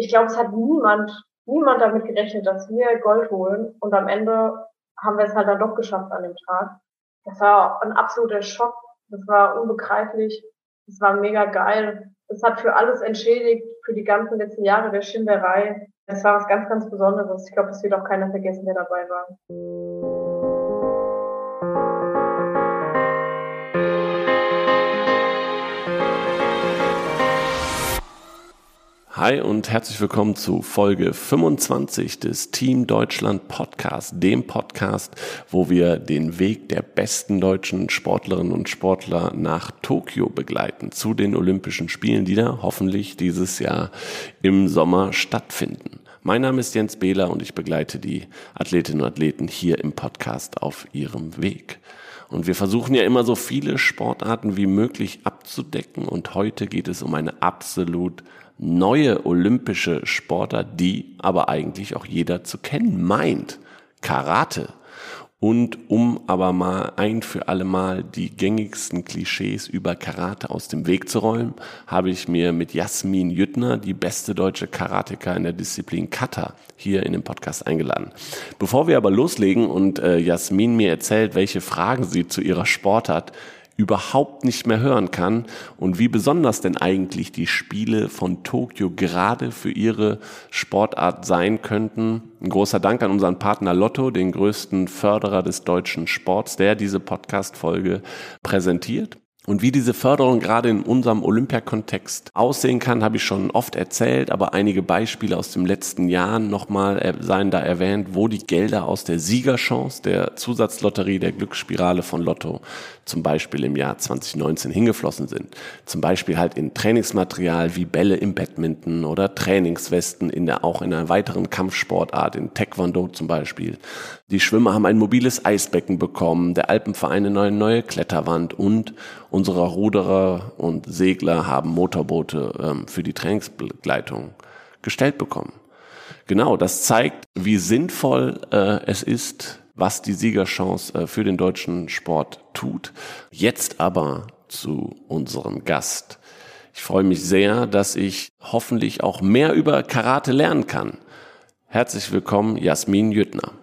ich glaube, es hat niemand, niemand damit gerechnet, dass wir Gold holen. Und am Ende haben wir es halt dann doch geschafft an dem Tag. Das war ein absoluter Schock. Das war unbegreiflich. Das war mega geil. Das hat für alles entschädigt, für die ganzen letzten Jahre der Schinderei. Das war was ganz, ganz Besonderes. Ich glaube, das wird auch keiner vergessen, der dabei war. Hi und herzlich willkommen zu Folge 25 des Team Deutschland Podcast, dem Podcast, wo wir den Weg der besten deutschen Sportlerinnen und Sportler nach Tokio begleiten, zu den Olympischen Spielen, die da hoffentlich dieses Jahr im Sommer stattfinden. Mein Name ist Jens Behler und ich begleite die Athletinnen und Athleten hier im Podcast auf ihrem Weg. Und wir versuchen ja immer so viele Sportarten wie möglich abzudecken. Und heute geht es um eine absolut neue olympische Sportart, die aber eigentlich auch jeder zu kennen meint. Karate. Und um aber mal ein für alle Mal die gängigsten Klischees über Karate aus dem Weg zu räumen, habe ich mir mit Jasmin Jüttner, die beste deutsche Karateka in der Disziplin Kata, hier in den Podcast eingeladen. Bevor wir aber loslegen und äh, Jasmin mir erzählt, welche Fragen sie zu ihrer Sportart überhaupt nicht mehr hören kann und wie besonders denn eigentlich die Spiele von Tokio gerade für ihre Sportart sein könnten. Ein großer Dank an unseren Partner Lotto, den größten Förderer des deutschen Sports, der diese Podcast-Folge präsentiert. Und wie diese Förderung gerade in unserem Olympiakontext aussehen kann, habe ich schon oft erzählt, aber einige Beispiele aus dem letzten Jahr nochmal seien da erwähnt, wo die Gelder aus der Siegerchance, der Zusatzlotterie der Glücksspirale von Lotto zum Beispiel im Jahr 2019 hingeflossen sind. Zum Beispiel halt in Trainingsmaterial wie Bälle im Badminton oder Trainingswesten in der, auch in einer weiteren Kampfsportart, in Taekwondo zum Beispiel. Die Schwimmer haben ein mobiles Eisbecken bekommen, der Alpenverein eine neue, Kletterwand und unsere Ruderer und Segler haben Motorboote ähm, für die Trainingsbegleitung gestellt bekommen. Genau, das zeigt, wie sinnvoll äh, es ist, was die Siegerchance äh, für den deutschen Sport tut. Jetzt aber zu unserem Gast. Ich freue mich sehr, dass ich hoffentlich auch mehr über Karate lernen kann. Herzlich willkommen, Jasmin Jüttner.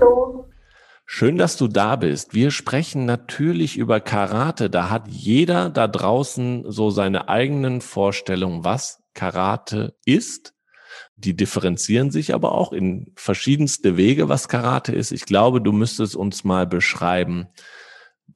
Hallo. Schön, dass du da bist. Wir sprechen natürlich über Karate. Da hat jeder da draußen so seine eigenen Vorstellungen, was Karate ist die differenzieren sich aber auch in verschiedenste Wege, was Karate ist. Ich glaube, du müsstest uns mal beschreiben,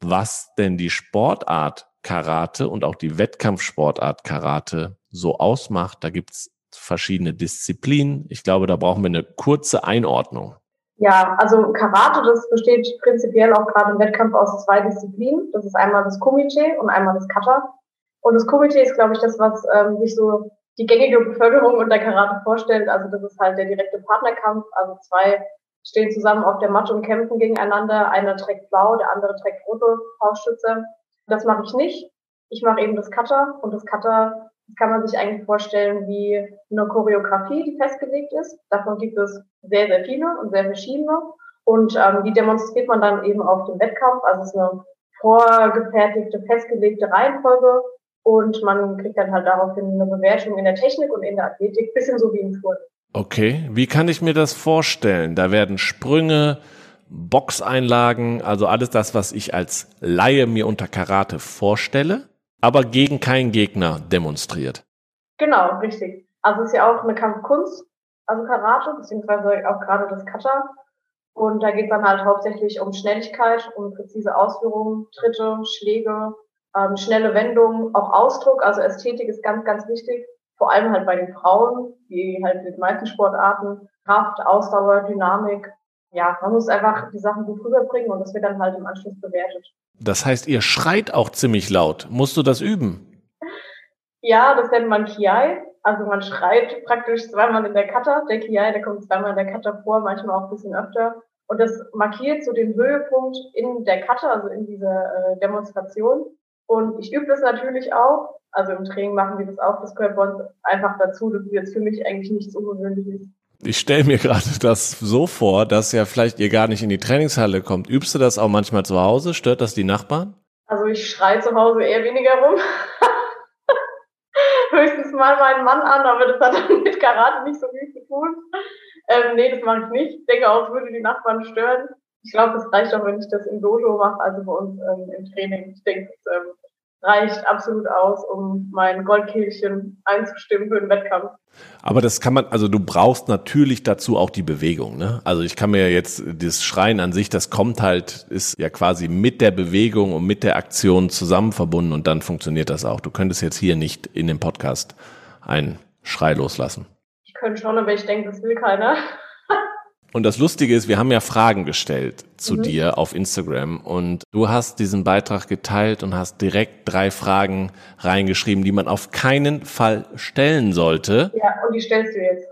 was denn die Sportart Karate und auch die Wettkampfsportart Karate so ausmacht. Da gibt's verschiedene Disziplinen. Ich glaube, da brauchen wir eine kurze Einordnung. Ja, also Karate, das besteht prinzipiell auch gerade im Wettkampf aus zwei Disziplinen. Das ist einmal das Kumite und einmal das Kata. Und das Kumite ist, glaube ich, das, was ähm, sich so die gängige Bevölkerung unter Karate vorstellt. Also das ist halt der direkte Partnerkampf. Also zwei stehen zusammen auf der Matte und kämpfen gegeneinander. Einer trägt blau, der andere trägt rote Faustschütze. Das mache ich nicht. Ich mache eben das Cutter und das Cutter kann man sich eigentlich vorstellen wie eine Choreografie, die festgelegt ist. Davon gibt es sehr, sehr viele und sehr verschiedene. Und ähm, die demonstriert man dann eben auf dem Wettkampf. Also es ist eine vorgefertigte, festgelegte Reihenfolge und man kriegt dann halt daraufhin eine Bewertung in der Technik und in der Athletik, bisschen so wie im Turnen. Okay, wie kann ich mir das vorstellen? Da werden Sprünge, Boxeinlagen, also alles das, was ich als Laie mir unter Karate vorstelle, aber gegen keinen Gegner demonstriert. Genau, richtig. Also es ist ja auch eine Kampfkunst, also Karate, beziehungsweise auch gerade das Kata. Und da geht es dann halt hauptsächlich um Schnelligkeit, um präzise Ausführungen, Tritte, Schläge, ähm, schnelle Wendungen, auch Ausdruck, also Ästhetik ist ganz, ganz wichtig, vor allem halt bei den Frauen, die halt mit meisten Sportarten, Kraft, Ausdauer, Dynamik. Ja, man muss einfach die Sachen gut rüberbringen und das wird dann halt im Anschluss bewertet. Das heißt, ihr schreit auch ziemlich laut. Musst du das üben? Ja, das nennt man Kiai. Also man schreit praktisch zweimal in der Kata. Der Kiai, der kommt zweimal in der Kata vor, manchmal auch ein bisschen öfter. Und das markiert so den Höhepunkt in der Kata, also in dieser äh, Demonstration. Und ich übe das natürlich auch. Also im Training machen wir das auch. Das gehört bei uns einfach dazu. Das ist jetzt für mich eigentlich nichts Ungewöhnliches. Ich stelle mir gerade das so vor, dass ja vielleicht ihr gar nicht in die Trainingshalle kommt. Übst du das auch manchmal zu Hause? Stört das die Nachbarn? Also ich schreie zu Hause eher weniger rum. höchstens mal meinen Mann an, aber das hat dann mit Karate nicht so viel zu tun. Ähm, nee, das mache ich nicht. Ich denke auch, es würde die Nachbarn stören. Ich glaube, es reicht auch, wenn ich das im Dojo mache, also bei uns ähm, im Training. Ich denke, es ähm, reicht absolut aus, um mein Goldkehlchen einzustimmen für den Wettkampf. Aber das kann man, also du brauchst natürlich dazu auch die Bewegung, ne? Also ich kann mir jetzt das Schreien an sich, das kommt halt, ist ja quasi mit der Bewegung und mit der Aktion zusammen verbunden und dann funktioniert das auch. Du könntest jetzt hier nicht in dem Podcast einen Schrei loslassen. Ich könnte schon, aber ich denke, das will keiner. Und das Lustige ist, wir haben ja Fragen gestellt zu mhm. dir auf Instagram und du hast diesen Beitrag geteilt und hast direkt drei Fragen reingeschrieben, die man auf keinen Fall stellen sollte. Ja, und die stellst du jetzt.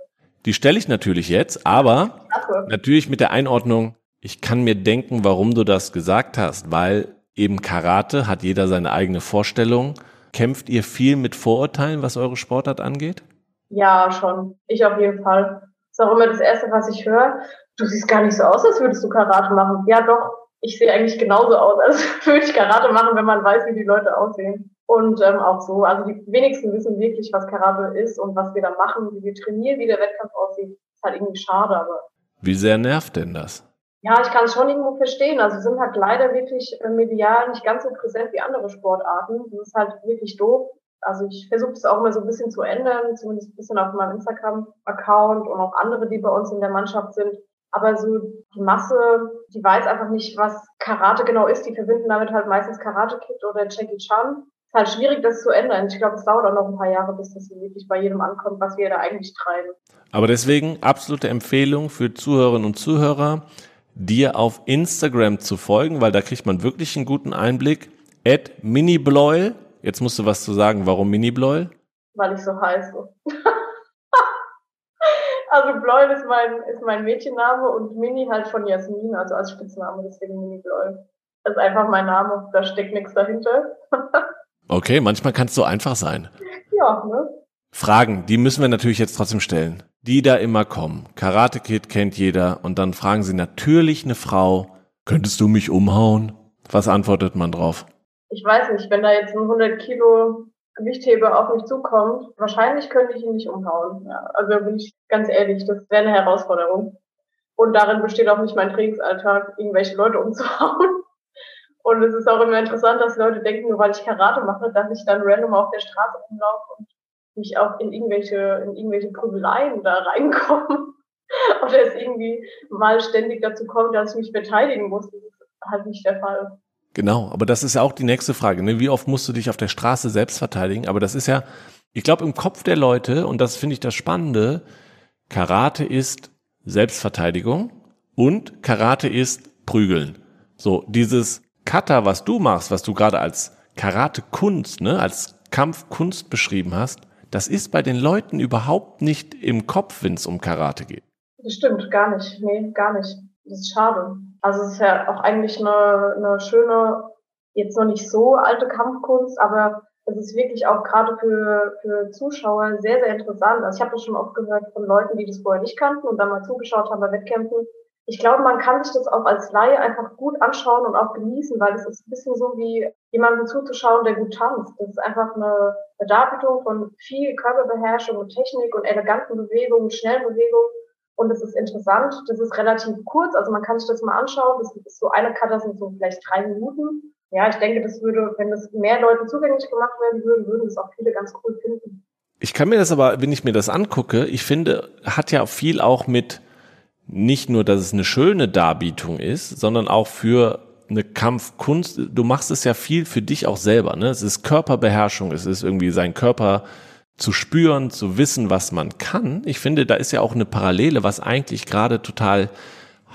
Die stelle ich natürlich jetzt, aber Ach, natürlich mit der Einordnung, ich kann mir denken, warum du das gesagt hast, weil eben Karate hat jeder seine eigene Vorstellung. Kämpft ihr viel mit Vorurteilen, was eure Sportart angeht? Ja, schon. Ich auf jeden Fall ist auch immer das Erste, was ich höre. Du siehst gar nicht so aus, als würdest du Karate machen. Ja, doch, ich sehe eigentlich genauso aus, als würde ich Karate machen, wenn man weiß, wie die Leute aussehen. Und ähm, auch so. Also die wenigsten wissen wirklich, was Karate ist und was wir da machen, wie wir trainieren, wie der Wettkampf aussieht. Ist halt irgendwie schade, aber. Wie sehr nervt denn das? Ja, ich kann es schon irgendwo verstehen. Also sind halt leider wirklich äh, medial nicht ganz so präsent wie andere Sportarten. Das ist halt wirklich doof also ich versuche es auch immer so ein bisschen zu ändern, zumindest ein bisschen auf meinem Instagram-Account und auch andere, die bei uns in der Mannschaft sind. Aber so die Masse, die weiß einfach nicht, was Karate genau ist. Die verbinden damit halt meistens Karate Kid oder Jackie Chan. Es ist halt schwierig, das zu ändern. Ich glaube, es dauert auch noch ein paar Jahre, bis das wirklich bei jedem ankommt, was wir da eigentlich treiben. Aber deswegen absolute Empfehlung für Zuhörerinnen und Zuhörer, dir auf Instagram zu folgen, weil da kriegt man wirklich einen guten Einblick. At minibloil Jetzt musst du was zu sagen. Warum Mini Bloil? Weil ich so heiße. also Bloil ist mein, ist mein Mädchenname und Mini halt von Jasmin, also als Spitzname, deswegen Mini Bloil. Das ist einfach mein Name, da steckt nichts dahinter. okay, manchmal kann es so einfach sein. Ja, ne? Fragen, die müssen wir natürlich jetzt trotzdem stellen. Die da immer kommen. Karate Kid kennt jeder und dann fragen sie natürlich eine Frau, könntest du mich umhauen? Was antwortet man drauf? Ich weiß nicht, wenn da jetzt ein 100 Kilo Gewichtheber auf mich zukommt, wahrscheinlich könnte ich ihn nicht umhauen. Ja, also bin ich ganz ehrlich, das wäre eine Herausforderung. Und darin besteht auch nicht mein Trainingsalltag, irgendwelche Leute umzuhauen. Und es ist auch immer interessant, dass Leute denken, nur weil ich Karate mache, dass ich dann random auf der Straße rumlaufe und mich auch in irgendwelche, in irgendwelche Prügeleien da reinkomme. Oder es irgendwie mal ständig dazu kommt, dass ich mich verteidigen muss. Das ist halt nicht der Fall. Genau, aber das ist ja auch die nächste Frage. Ne? Wie oft musst du dich auf der Straße selbst verteidigen? Aber das ist ja, ich glaube, im Kopf der Leute, und das finde ich das Spannende, Karate ist Selbstverteidigung und Karate ist Prügeln. So, dieses Kata, was du machst, was du gerade als Karate-Kunst, ne, als Kampfkunst beschrieben hast, das ist bei den Leuten überhaupt nicht im Kopf, wenn es um Karate geht. Das stimmt, gar nicht. Nee, gar nicht. Das ist schade. Also es ist ja auch eigentlich eine, eine schöne, jetzt noch nicht so alte Kampfkunst, aber es ist wirklich auch gerade für, für Zuschauer sehr, sehr interessant. Also ich habe das schon oft gehört von Leuten, die das vorher nicht kannten und dann mal zugeschaut haben bei Wettkämpfen. Ich glaube, man kann sich das auch als Laie einfach gut anschauen und auch genießen, weil es ist ein bisschen so wie jemandem zuzuschauen, der gut tanzt. Das ist einfach eine Darbietung von viel Körperbeherrschung und Technik und eleganten Bewegungen, schnellen Bewegungen. Und es ist interessant, das ist relativ kurz, also man kann sich das mal anschauen. Das ist so eine Karte, sind so vielleicht drei Minuten. Ja, ich denke, das würde, wenn das mehr Leuten zugänglich gemacht werden würde, würden es auch viele ganz cool finden. Ich kann mir das aber, wenn ich mir das angucke, ich finde, hat ja viel auch mit nicht nur, dass es eine schöne Darbietung ist, sondern auch für eine Kampfkunst. Du machst es ja viel für dich auch selber. Ne? Es ist Körperbeherrschung, es ist irgendwie sein Körper zu spüren, zu wissen, was man kann. Ich finde, da ist ja auch eine Parallele, was eigentlich gerade total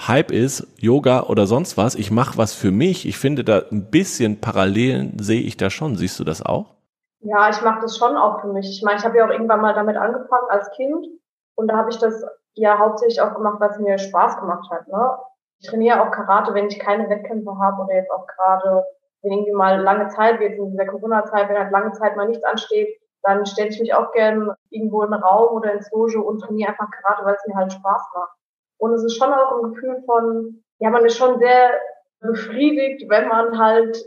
Hype ist, Yoga oder sonst was. Ich mache was für mich. Ich finde, da ein bisschen Parallelen sehe ich da schon. Siehst du das auch? Ja, ich mache das schon auch für mich. Ich meine, ich habe ja auch irgendwann mal damit angefangen als Kind und da habe ich das ja hauptsächlich auch gemacht, es mir Spaß gemacht hat. Ne? Ich trainiere auch Karate, wenn ich keine Wettkämpfe habe oder jetzt auch gerade, wenn irgendwie mal lange Zeit, wie jetzt in dieser Corona-Zeit, wenn halt lange Zeit mal nichts ansteht, dann stelle ich mich auch gern irgendwo in einen Raum oder ins Dojo und trainiere einfach Karate, weil es mir halt Spaß macht. Und es ist schon auch ein Gefühl von, ja, man ist schon sehr befriedigt, wenn man halt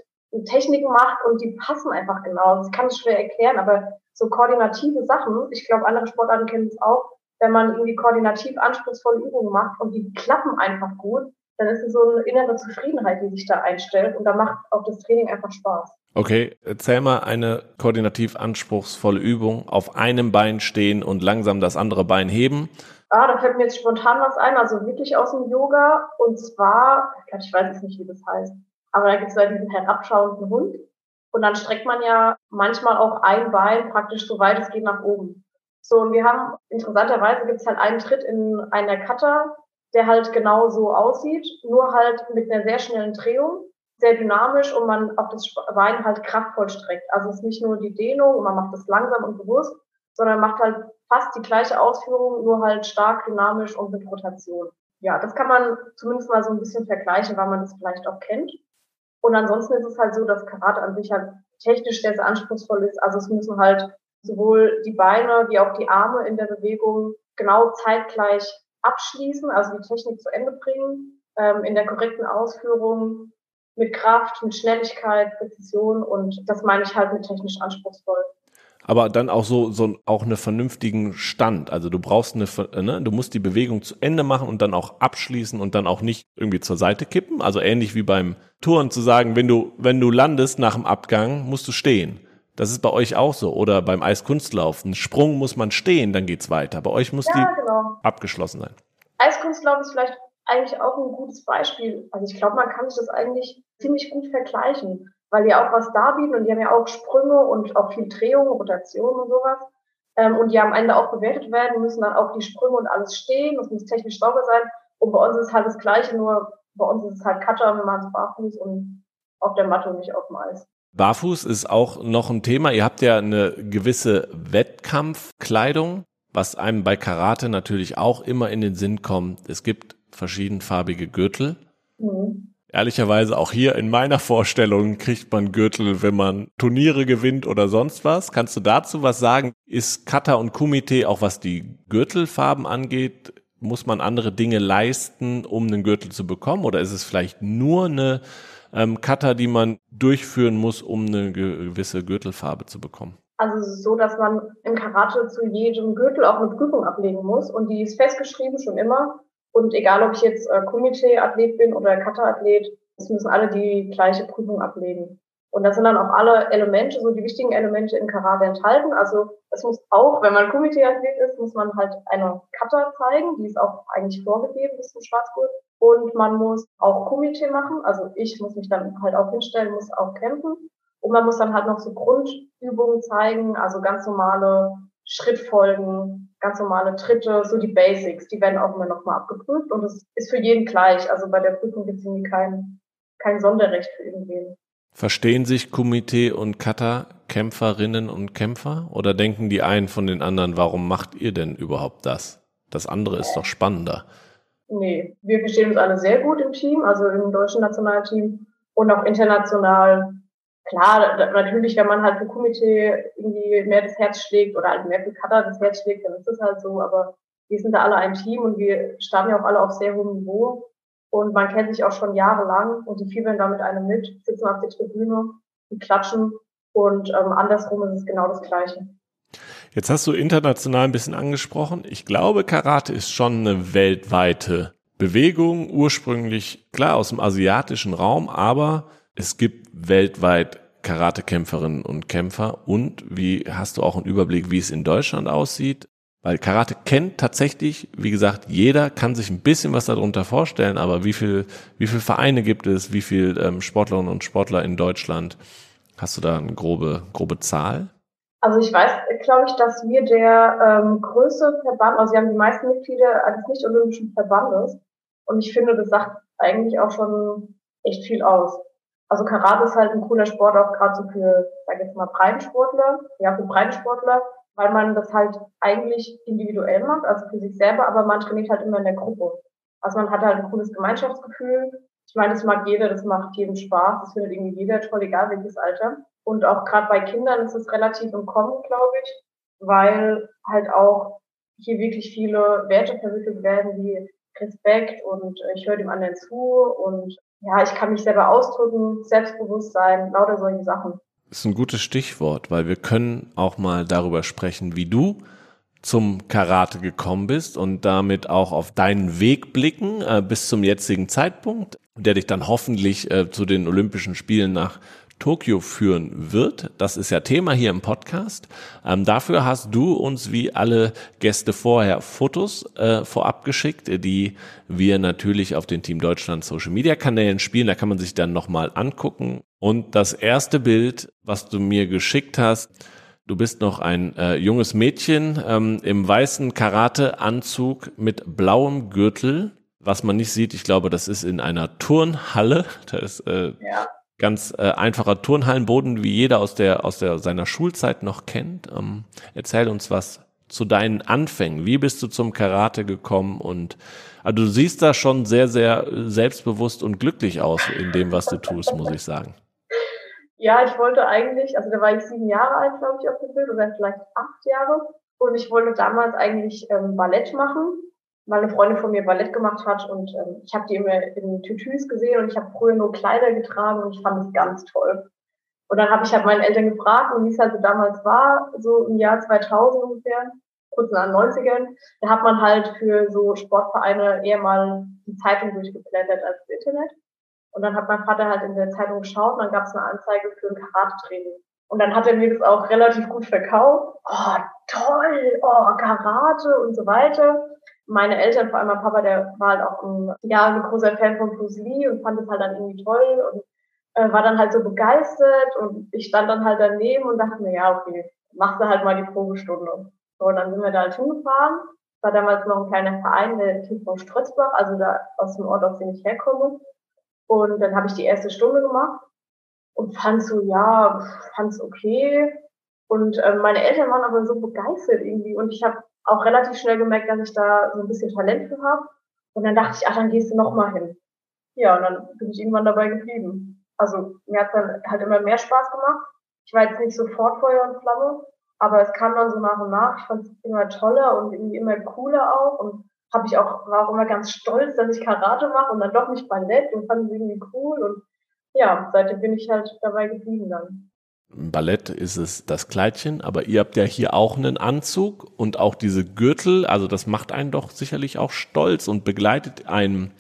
Techniken macht und die passen einfach genau. Das kann ich schwer erklären, aber so koordinative Sachen, ich glaube, andere Sportarten kennen es auch, wenn man irgendwie koordinativ anspruchsvolle Übungen macht und die klappen einfach gut, dann ist es so eine innere Zufriedenheit, die sich da einstellt und da macht auch das Training einfach Spaß. Okay, erzähl mal eine koordinativ anspruchsvolle Übung. Auf einem Bein stehen und langsam das andere Bein heben. Ah, da fällt mir jetzt spontan was ein, also wirklich aus dem Yoga. Und zwar, ich weiß jetzt nicht, wie das heißt, aber da gibt es ja diesen herabschauenden Hund. Und dann streckt man ja manchmal auch ein Bein praktisch so weit es geht nach oben. So, und wir haben, interessanterweise gibt es halt einen Tritt in einer Kata, der halt genau so aussieht, nur halt mit einer sehr schnellen Drehung, sehr dynamisch und man auf das Bein halt kraftvoll streckt. Also es ist nicht nur die Dehnung und man macht das langsam und bewusst, sondern macht halt fast die gleiche Ausführung, nur halt stark dynamisch und mit Rotation. Ja, das kann man zumindest mal so ein bisschen vergleichen, weil man das vielleicht auch kennt. Und ansonsten ist es halt so, dass Karate an sich halt technisch sehr, sehr anspruchsvoll ist. Also es müssen halt sowohl die Beine wie auch die Arme in der Bewegung genau zeitgleich abschließen, also die Technik zu Ende bringen, ähm, in der korrekten Ausführung, mit Kraft, mit Schnelligkeit, Präzision und das meine ich halt mit technisch anspruchsvoll. Aber dann auch so, so auch einen vernünftigen Stand. Also du brauchst eine, ne, du musst die Bewegung zu Ende machen und dann auch abschließen und dann auch nicht irgendwie zur Seite kippen. Also ähnlich wie beim Touren zu sagen, wenn du, wenn du landest nach dem Abgang, musst du stehen. Das ist bei euch auch so. Oder beim Eiskunstlauf. Ein Sprung muss man stehen, dann geht's weiter. Bei euch muss ja, die genau. abgeschlossen sein. Eiskunstlauf ist vielleicht eigentlich auch ein gutes Beispiel. Also ich glaube, man kann sich das eigentlich ziemlich gut vergleichen, weil die auch was da bieten und die haben ja auch Sprünge und auch viel Drehung, Rotation und sowas. Ähm, und die am Ende auch bewertet werden, müssen dann auch die Sprünge und alles stehen, das muss technisch sauber sein. Und bei uns ist halt das Gleiche, nur bei uns ist es halt Cutter, wir machen es barfuß und auf der Matte und nicht auf dem Eis. Barfuß ist auch noch ein Thema. Ihr habt ja eine gewisse Wettkampfkleidung, was einem bei Karate natürlich auch immer in den Sinn kommt. Es gibt verschiedenfarbige Gürtel. Mhm. Ehrlicherweise auch hier in meiner Vorstellung kriegt man Gürtel, wenn man Turniere gewinnt oder sonst was. Kannst du dazu was sagen? Ist Kata und Kumite auch was die Gürtelfarben angeht? Muss man andere Dinge leisten, um einen Gürtel zu bekommen? Oder ist es vielleicht nur eine ähm, Kata, die man durchführen muss, um eine gewisse Gürtelfarbe zu bekommen? Also so, dass man im Karate zu jedem Gürtel auch eine Prüfung ablegen muss und die ist festgeschrieben schon immer. Und egal, ob ich jetzt äh, Komitee-Athlet bin oder Kata-Athlet, es müssen alle die gleiche Prüfung ablegen. Und da sind dann auch alle Elemente, so die wichtigen Elemente im Karate enthalten. Also es muss auch, wenn man Komitee-Athlet ist, muss man halt eine Kata zeigen, die ist auch eigentlich vorgegeben bis zum Schwarzgurt. Und man muss auch Komitee machen. Also ich muss mich dann halt auch hinstellen, muss auch kämpfen. Und man muss dann halt noch so Grundübungen zeigen, also ganz normale Schrittfolgen, ganz normale Tritte, so die Basics, die werden auch immer nochmal abgeprüft und das ist für jeden gleich. Also bei der Prüfung gibt es irgendwie kein, kein Sonderrecht für irgendwen. Verstehen sich Komitee und Kata Kämpferinnen und Kämpfer oder denken die einen von den anderen, warum macht ihr denn überhaupt das? Das andere ist doch spannender. Nee, wir verstehen uns alle sehr gut im Team, also im deutschen Nationalteam und auch international. Klar, natürlich, wenn man halt für Komitee irgendwie mehr das Herz schlägt oder halt mehr für Kata das Herz schlägt, dann ist das halt so, aber wir sind da alle ein Team und wir starten ja auch alle auf sehr hohem Niveau und man kennt sich auch schon jahrelang und die fiebern da mit einem mit, sitzen auf der Tribüne, die klatschen und ähm, andersrum ist es genau das Gleiche. Jetzt hast du international ein bisschen angesprochen. Ich glaube, Karate ist schon eine weltweite Bewegung, ursprünglich klar aus dem asiatischen Raum, aber es gibt weltweit Karatekämpferinnen und Kämpfer. Und wie hast du auch einen Überblick, wie es in Deutschland aussieht? Weil Karate kennt tatsächlich, wie gesagt, jeder kann sich ein bisschen was darunter vorstellen, aber wie viel, wie viel Vereine gibt es, wie viel ähm, Sportlerinnen und Sportler in Deutschland? Hast du da eine grobe, grobe Zahl? Also ich weiß, glaube ich, dass wir der ähm, größte Verband, also wir haben die meisten Mitglieder eines nicht-olympischen Verbandes. Und ich finde, das sagt eigentlich auch schon echt viel aus. Also Karate ist halt ein cooler Sport, auch gerade so für, sag ich jetzt mal, Breitensportler, ja, für Breitensportler, weil man das halt eigentlich individuell macht, also für sich selber, aber man trainiert halt immer in der Gruppe. Also man hat halt ein cooles Gemeinschaftsgefühl. Ich meine, das mag jeder, das macht jedem Spaß, das findet irgendwie jeder toll, egal welches Alter. Und auch gerade bei Kindern ist es relativ im Kommen, glaube ich, weil halt auch hier wirklich viele Werte vermittelt werden, wie Respekt und ich höre dem anderen zu und ja, ich kann mich selber ausdrücken, Selbstbewusstsein, lauter solche Sachen. Ist ein gutes Stichwort, weil wir können auch mal darüber sprechen, wie du zum Karate gekommen bist und damit auch auf deinen Weg blicken äh, bis zum jetzigen Zeitpunkt, der dich dann hoffentlich äh, zu den Olympischen Spielen nach Tokio führen wird. Das ist ja Thema hier im Podcast. Ähm, dafür hast du uns wie alle Gäste vorher Fotos äh, vorab geschickt, die wir natürlich auf den Team Deutschland Social Media Kanälen spielen. Da kann man sich dann nochmal angucken. Und das erste Bild, was du mir geschickt hast, Du bist noch ein äh, junges Mädchen ähm, im weißen Karate-Anzug mit blauem Gürtel. Was man nicht sieht, ich glaube, das ist in einer Turnhalle. Da ist äh, ja ganz äh, einfacher Turnhallenboden, wie jeder aus der aus der seiner Schulzeit noch kennt. Ähm, erzähl uns was zu deinen Anfängen. Wie bist du zum Karate gekommen? Und also du siehst da schon sehr sehr selbstbewusst und glücklich aus in dem, was du tust, muss ich sagen. Ja, ich wollte eigentlich, also da war ich sieben Jahre alt, glaube ich, auf dem Bild oder vielleicht acht Jahre. Und ich wollte damals eigentlich ähm, Ballett machen weil eine Freundin von mir Ballett gemacht hat und ähm, ich habe die immer in Tütüs gesehen und ich habe früher nur Kleider getragen und ich fand es ganz toll. Und dann habe ich halt meinen Eltern gefragt und wie es halt so damals war, so im Jahr 2000 ungefähr, kurz nach den 90ern, da hat man halt für so Sportvereine eher mal die Zeitung durchgeblättert als das Internet. Und dann hat mein Vater halt in der Zeitung geschaut und dann gab es eine Anzeige für ein Karate-Training. Und dann hat er mir das auch relativ gut verkauft. Oh, toll, oh, Karate und so weiter meine Eltern, vor allem mein Papa, der war halt auch ein, ja, ein großer Fan von Bruce Lee und fand es halt dann irgendwie toll und äh, war dann halt so begeistert und ich stand dann halt daneben und dachte mir, ja, okay, machst du halt mal die Probestunde. So, und dann sind wir da halt hingefahren. War damals noch ein kleiner Verein, der TV Strötzbach, also da aus dem Ort, aus dem ich herkomme. Und dann habe ich die erste Stunde gemacht und fand so, ja, fand's okay. Und äh, meine Eltern waren aber so begeistert irgendwie. Und ich habe auch relativ schnell gemerkt, dass ich da so ein bisschen Talent für habe. Und dann dachte ich, ach, dann gehst du noch mal hin. Ja, und dann bin ich irgendwann dabei geblieben. Also mir hat dann halt immer mehr Spaß gemacht. Ich war jetzt nicht sofort Feuer und Flamme, aber es kam dann so nach und nach. Ich fand es immer toller und irgendwie immer cooler auch und habe ich auch war auch immer ganz stolz, dass ich Karate mache und dann doch nicht Ballett und fand es irgendwie cool und ja, seitdem bin ich halt dabei geblieben dann. Im Ballett ist es das Kleidchen, aber ihr habt ja hier auch einen Anzug und auch diese Gürtel, also das macht einen doch sicherlich auch stolz und begleitet einen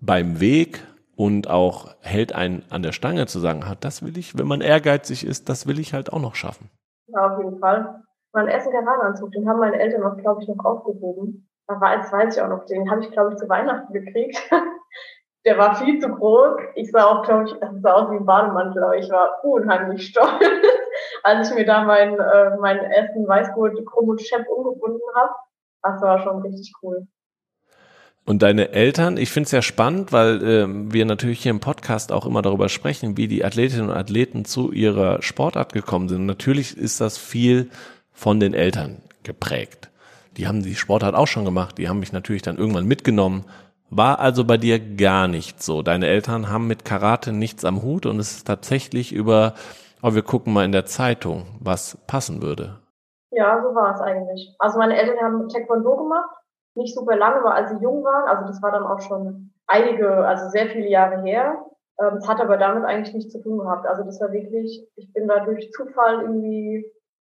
beim Weg und auch hält einen an der Stange zu sagen, ah, das will ich, wenn man ehrgeizig ist, das will ich halt auch noch schaffen. Ja, auf jeden Fall. Mein ersten Karawananzug, den haben meine Eltern auch, glaube ich, noch aufgehoben. Da war, als weiß ich auch noch, den habe ich, glaube ich, zu Weihnachten gekriegt. der war viel zu groß. Ich sah auch, glaube ich, sah aus wie ein Bademantel, aber ich war unheimlich stolz, als ich mir da meinen, äh, meinen ersten Weißgurt Krumm und Chef umgebunden habe. Das war schon richtig cool. Und deine Eltern, ich finde es ja spannend, weil äh, wir natürlich hier im Podcast auch immer darüber sprechen, wie die Athletinnen und Athleten zu ihrer Sportart gekommen sind. Natürlich ist das viel von den Eltern geprägt. Die haben die Sportart auch schon gemacht, die haben mich natürlich dann irgendwann mitgenommen war also bei dir gar nicht so. Deine Eltern haben mit Karate nichts am Hut und es ist tatsächlich über, oh, wir gucken mal in der Zeitung, was passen würde. Ja, so war es eigentlich. Also meine Eltern haben Taekwondo gemacht, nicht super lange, aber als sie jung waren, also das war dann auch schon einige, also sehr viele Jahre her. Ähm, es hat aber damit eigentlich nichts zu tun gehabt. Also das war wirklich, ich bin da durch Zufall irgendwie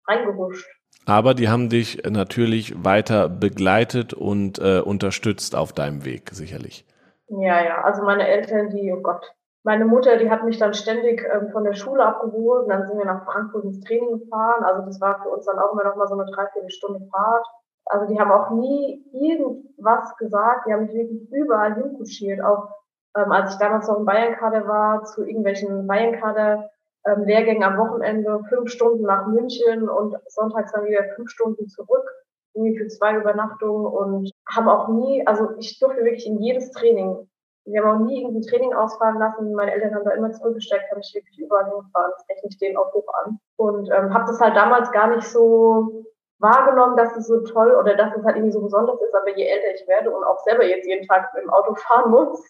reingehuscht. Aber die haben dich natürlich weiter begleitet und äh, unterstützt auf deinem Weg, sicherlich. Ja, ja. Also meine Eltern, die, oh Gott. Meine Mutter, die hat mich dann ständig ähm, von der Schule abgeholt und dann sind wir nach Frankfurt ins Training gefahren. Also das war für uns dann auch immer noch mal so eine Dreiviertelstunde Fahrt. Also die haben auch nie irgendwas gesagt. Die haben mich wirklich überall hinkuschiert. Auch ähm, als ich damals noch im Bayernkader war, zu irgendwelchen Bayernkader ähm, Lehrgänge am Wochenende, fünf Stunden nach München und sonntags dann wieder fünf Stunden zurück, irgendwie für zwei Übernachtungen und haben auch nie, also ich durfte wirklich in jedes Training. Wir haben auch nie irgendwie Training ausfallen lassen. Meine Eltern haben da immer zurückgesteckt, habe ich wirklich überall hingefahren. Das rechne ich denen auch hoch an. Und ähm, habe das halt damals gar nicht so wahrgenommen, dass es so toll oder dass es halt irgendwie so besonders ist. Aber je älter ich werde und auch selber jetzt jeden Tag im Auto fahren muss,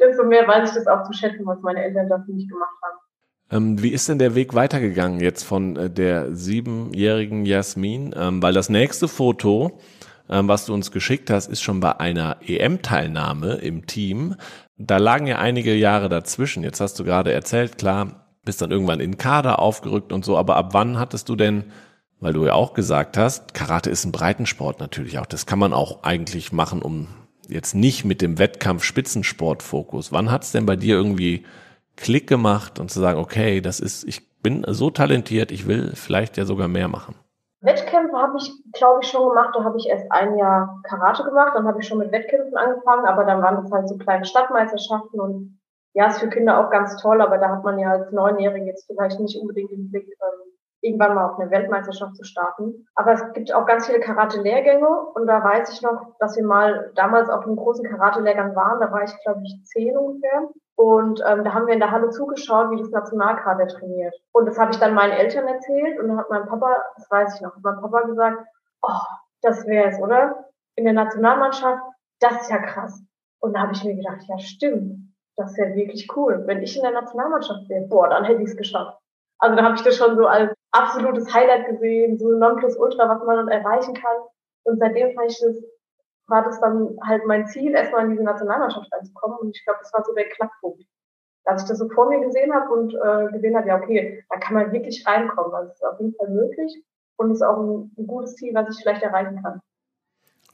desto mehr weiß ich das auch zu schätzen, was meine Eltern dafür nicht gemacht haben. Ähm, wie ist denn der Weg weitergegangen jetzt von äh, der siebenjährigen Jasmin? Ähm, weil das nächste Foto, ähm, was du uns geschickt hast, ist schon bei einer EM-Teilnahme im Team. Da lagen ja einige Jahre dazwischen. Jetzt hast du gerade erzählt, klar, bist dann irgendwann in Kader aufgerückt und so. Aber ab wann hattest du denn, weil du ja auch gesagt hast, Karate ist ein Breitensport natürlich auch. Das kann man auch eigentlich machen, um jetzt nicht mit dem Wettkampf Spitzensport-Fokus. Wann hat es denn bei dir irgendwie Klick gemacht und zu sagen, okay, das ist, ich bin so talentiert, ich will vielleicht ja sogar mehr machen? Wettkämpfe habe ich, glaube ich, schon gemacht. Da habe ich erst ein Jahr Karate gemacht, dann habe ich schon mit Wettkämpfen angefangen, aber dann waren das halt so kleine Stadtmeisterschaften und ja, ist für Kinder auch ganz toll, aber da hat man ja als Neunjährige jetzt vielleicht nicht unbedingt den Blick, ähm, irgendwann mal auf eine Weltmeisterschaft zu starten. Aber es gibt auch ganz viele Karate-Lehrgänge und da weiß ich noch, dass wir mal damals auf einem großen Karate-Lehrgang waren. Da war ich, glaube ich, zehn ungefähr. Und ähm, da haben wir in der Halle zugeschaut, wie das Nationalkader trainiert. Und das habe ich dann meinen Eltern erzählt und dann hat mein Papa, das weiß ich noch, hat mein Papa gesagt, oh, das wäre es, oder? In der Nationalmannschaft, das ist ja krass. Und da habe ich mir gedacht, ja stimmt, das ja wirklich cool. Wenn ich in der Nationalmannschaft wäre, boah, dann hätte ich es geschafft. Also da habe ich das schon so als absolutes Highlight gesehen, so ein Nonplusultra, was man erreichen kann. Und seitdem fand ich das, war das dann halt mein Ziel, erstmal in diese Nationalmannschaft reinzukommen. Und ich glaube, das war so der Knackpunkt. Als ich das so vor mir gesehen habe und äh, gesehen habe, ja, okay, da kann man wirklich reinkommen. Also es ist auf jeden Fall möglich und ist auch ein, ein gutes Ziel, was ich vielleicht erreichen kann.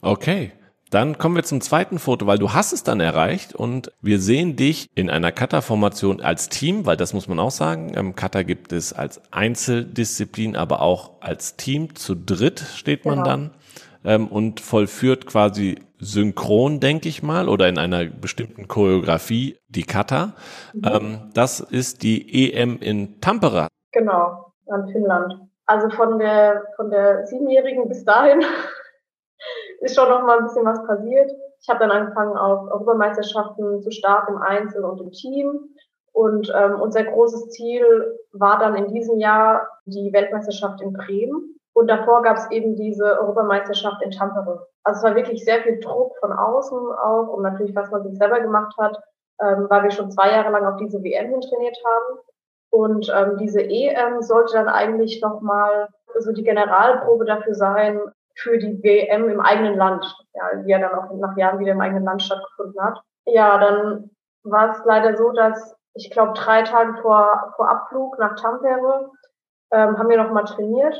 Okay. Dann kommen wir zum zweiten Foto, weil du hast es dann erreicht und wir sehen dich in einer Kata-Formation als Team, weil das muss man auch sagen. Kata gibt es als Einzeldisziplin, aber auch als Team. Zu dritt steht man genau. dann ähm, und vollführt quasi synchron, denke ich mal, oder in einer bestimmten Choreografie die Kata. Mhm. Ähm, das ist die EM in Tampere. Genau, an Finnland. Also von der, von der Siebenjährigen bis dahin ist schon noch mal ein bisschen was passiert. Ich habe dann angefangen, auf Europameisterschaften zu starten im Einzel und im Team. Und ähm, unser großes Ziel war dann in diesem Jahr die Weltmeisterschaft in Bremen. Und davor gab es eben diese Europameisterschaft in Tampere. Also es war wirklich sehr viel Druck von außen auch und natürlich, was man sich selber gemacht hat, ähm, weil wir schon zwei Jahre lang auf diese WM hin trainiert haben. Und ähm, diese EM sollte dann eigentlich nochmal so die Generalprobe dafür sein, für die WM im eigenen Land, ja, die ja dann auch nach Jahren wieder im eigenen Land stattgefunden hat. Ja, dann war es leider so, dass ich glaube drei Tage vor, vor Abflug nach Tampere ähm, haben wir noch mal trainiert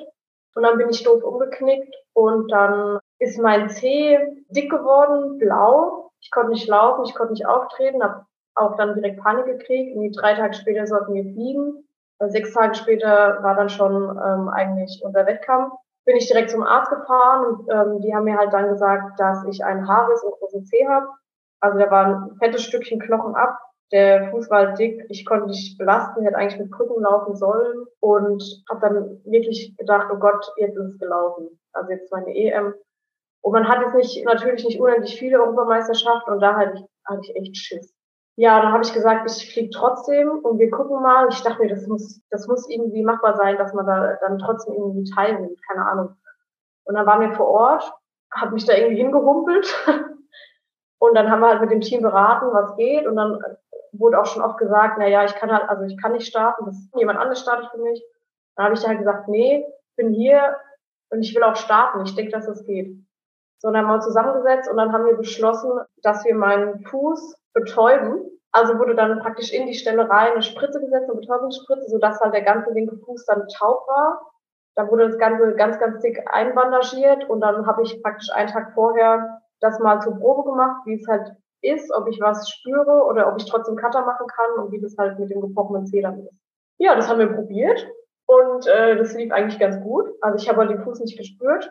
und dann bin ich doof umgeknickt und dann ist mein Zeh dick geworden, blau. Ich konnte nicht laufen, ich konnte nicht auftreten, habe auch dann direkt Panik gekriegt. Und drei Tage später sollten wir fliegen. Sechs Tage später war dann schon ähm, eigentlich unser Wettkampf bin ich direkt zum Arzt gefahren und ähm, die haben mir halt dann gesagt, dass ich einen Haarriss und großen Zeh habe. Also da war ein fettes Stückchen Knochen ab. Der Fuß war dick, ich konnte nicht belasten, hätte eigentlich mit Krücken laufen sollen und habe dann wirklich gedacht, oh Gott, jetzt ist es gelaufen. Also jetzt meine EM. Und man hat jetzt nicht, natürlich nicht unendlich viele Europameisterschaften und da hatte ich, hatte ich echt Schiss ja, dann habe ich gesagt, ich fliege trotzdem und wir gucken mal. Ich dachte mir, das muss, das muss irgendwie machbar sein, dass man da dann trotzdem irgendwie teilnimmt, keine Ahnung. Und dann waren wir vor Ort, habe mich da irgendwie hingehumpelt und dann haben wir halt mit dem Team beraten, was geht und dann wurde auch schon oft gesagt, na ja, ich kann halt, also ich kann nicht starten, das jemand anderes startet für mich. Dann habe ich halt gesagt, nee, bin hier und ich will auch starten. Ich denke, dass es das geht. So, dann haben wir uns zusammengesetzt und dann haben wir beschlossen, dass wir meinen Fuß betäuben. Also wurde dann praktisch in die Stelle rein eine Spritze gesetzt, eine Betäubungsspritze, sodass halt der ganze linke Fuß dann taub war. Da wurde das Ganze ganz, ganz dick einbandagiert und dann habe ich praktisch einen Tag vorher das mal zur Probe gemacht, wie es halt ist, ob ich was spüre oder ob ich trotzdem Cutter machen kann und wie das halt mit dem gebrochenen Zeh dann ist. Ja, das haben wir probiert und äh, das lief eigentlich ganz gut. Also ich habe halt den Fuß nicht gespürt,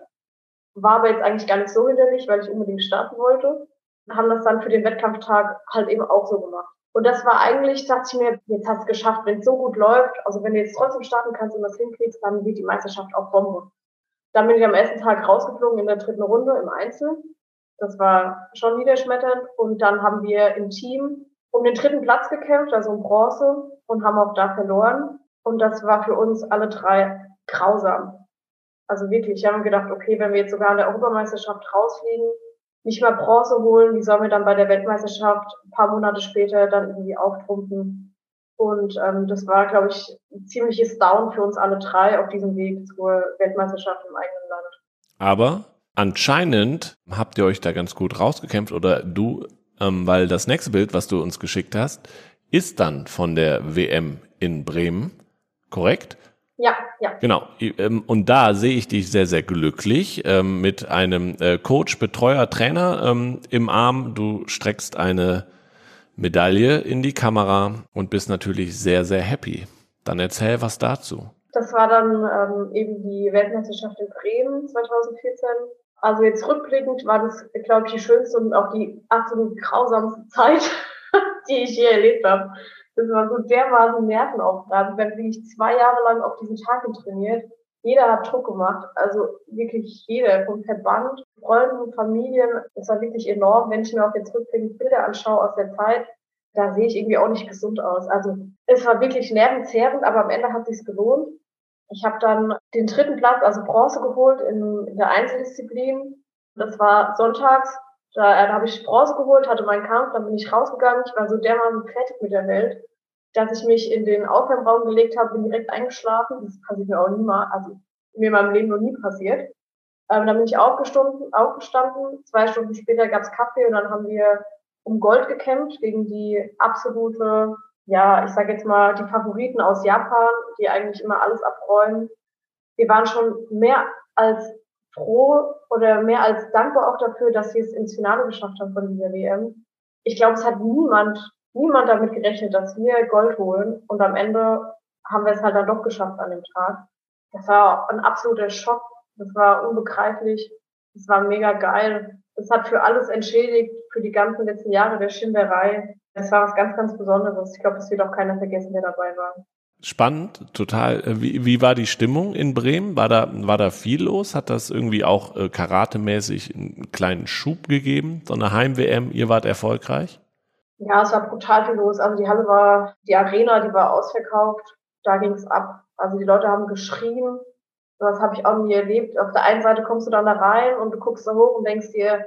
war aber jetzt eigentlich gar nicht so hinderlich, weil ich unbedingt starten wollte haben das dann für den Wettkampftag halt eben auch so gemacht. Und das war eigentlich, dachte ich mir, jetzt hast du es geschafft, wenn es so gut läuft, also wenn du jetzt trotzdem starten kannst und das hinkriegst, dann wird die Meisterschaft auch Bombe. Dann bin ich am ersten Tag rausgeflogen in der dritten Runde im Einzel. Das war schon niederschmetternd. Und dann haben wir im Team um den dritten Platz gekämpft, also um Bronze, und haben auch da verloren. Und das war für uns alle drei grausam. Also wirklich, wir haben gedacht, okay, wenn wir jetzt sogar in der Europameisterschaft rausfliegen, nicht mal Bronze holen, die sollen wir dann bei der Weltmeisterschaft ein paar Monate später dann irgendwie auftrumpfen. Und ähm, das war, glaube ich, ein ziemliches Down für uns alle drei auf diesem Weg zur Weltmeisterschaft im eigenen Land. Aber anscheinend habt ihr euch da ganz gut rausgekämpft oder du, ähm, weil das nächste Bild, was du uns geschickt hast, ist dann von der WM in Bremen, korrekt? Ja, ja. Genau. Ähm, und da sehe ich dich sehr, sehr glücklich ähm, mit einem äh, Coach, Betreuer, Trainer ähm, im Arm. Du streckst eine Medaille in die Kamera und bist natürlich sehr, sehr happy. Dann erzähl was dazu. Das war dann ähm, eben die Weltmeisterschaft in Bremen 2014. Also jetzt rückblickend war das, glaube ich, die schönste und auch die absolut grausamste Zeit, die ich je erlebt habe. Das war so dermaßen nervenaufreibend. Wir haben wirklich zwei Jahre lang auf diesen Tag trainiert. Jeder hat Druck gemacht. Also wirklich jeder vom Verband, Freunden, Familien. Das war wirklich enorm. Wenn ich mir auch jetzt rückblickend Bilder anschaue aus der Zeit, da sehe ich irgendwie auch nicht gesund aus. Also es war wirklich nervenzehrend, aber am Ende hat sich's gelohnt. Ich habe dann den dritten Platz, also Bronze geholt in, in der Einzeldisziplin. Das war sonntags. Da, äh, da habe ich Bronze geholt, hatte meinen Kampf, dann bin ich rausgegangen. Ich war so dermaßen fertig mit der Welt, dass ich mich in den Aufwärmraum gelegt habe, bin direkt eingeschlafen. Das passiert mir auch nie mal, also mir in meinem Leben noch nie passiert. Ähm, dann bin ich aufgestanden, aufgestanden. Zwei Stunden später gab's Kaffee und dann haben wir um Gold gekämpft gegen die absolute, ja, ich sage jetzt mal, die Favoriten aus Japan, die eigentlich immer alles abräumen. Wir waren schon mehr als froh oder mehr als dankbar auch dafür, dass wir es ins Finale geschafft haben von dieser WM. Ich glaube, es hat niemand, niemand damit gerechnet, dass wir Gold holen und am Ende haben wir es halt dann doch geschafft an dem Tag. Das war ein absoluter Schock. Das war unbegreiflich. Das war mega geil. Das hat für alles entschädigt, für die ganzen letzten Jahre der Schinderei. Das war was ganz, ganz Besonderes. Ich glaube, es wird auch keiner vergessen, der dabei war. Spannend, total. Äh, wie, wie war die Stimmung in Bremen? War da, war da viel los? Hat das irgendwie auch äh, karatemäßig einen kleinen Schub gegeben? So eine Heim-WM, ihr wart erfolgreich? Ja, es war brutal viel los. Also die Halle war, die Arena, die war ausverkauft. Da ging es ab. Also die Leute haben geschrien. Das habe ich auch nie erlebt. Auf der einen Seite kommst du dann da rein und du guckst da hoch und denkst dir,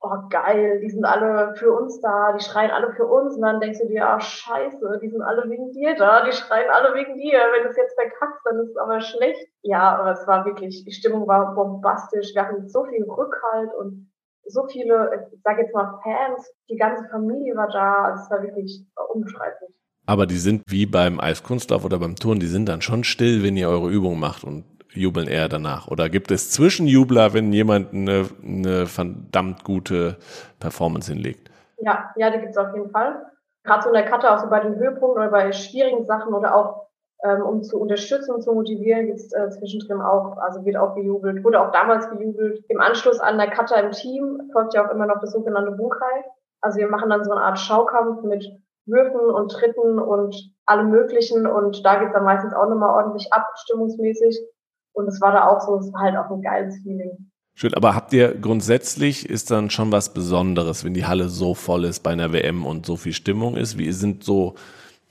oh geil, die sind alle für uns da, die schreien alle für uns. Und dann denkst du dir, ah scheiße, die sind alle wegen dir da, die schreien alle wegen dir. Wenn du es jetzt verkackst, dann ist es aber schlecht. Ja, aber es war wirklich, die Stimmung war bombastisch. Wir hatten so viel Rückhalt und so viele, ich sag jetzt mal Fans, die ganze Familie war da. Also es war wirklich unbeschreiblich. Aber die sind wie beim Eiskunstlauf oder beim Turnen, die sind dann schon still, wenn ihr eure Übung macht und jubeln eher danach? Oder gibt es Zwischenjubler, wenn jemand eine, eine verdammt gute Performance hinlegt? Ja, ja, die gibt es auf jeden Fall. Gerade so in der Karte, auch so bei den Höhepunkten oder bei schwierigen Sachen oder auch ähm, um zu unterstützen und zu motivieren, gibt es äh, zwischendrin auch, also wird auch gejubelt, wurde auch damals gejubelt. Im Anschluss an der Kata im Team folgt ja auch immer noch das sogenannte Bukai. Also wir machen dann so eine Art Schaukampf mit Würfen und Tritten und allem Möglichen und da geht es dann meistens auch nochmal ordentlich ab, stimmungsmäßig. Und es war da auch so, es war halt auch ein geiles Feeling. Schön, aber habt ihr grundsätzlich ist dann schon was Besonderes, wenn die Halle so voll ist bei einer WM und so viel Stimmung ist? Wie sind so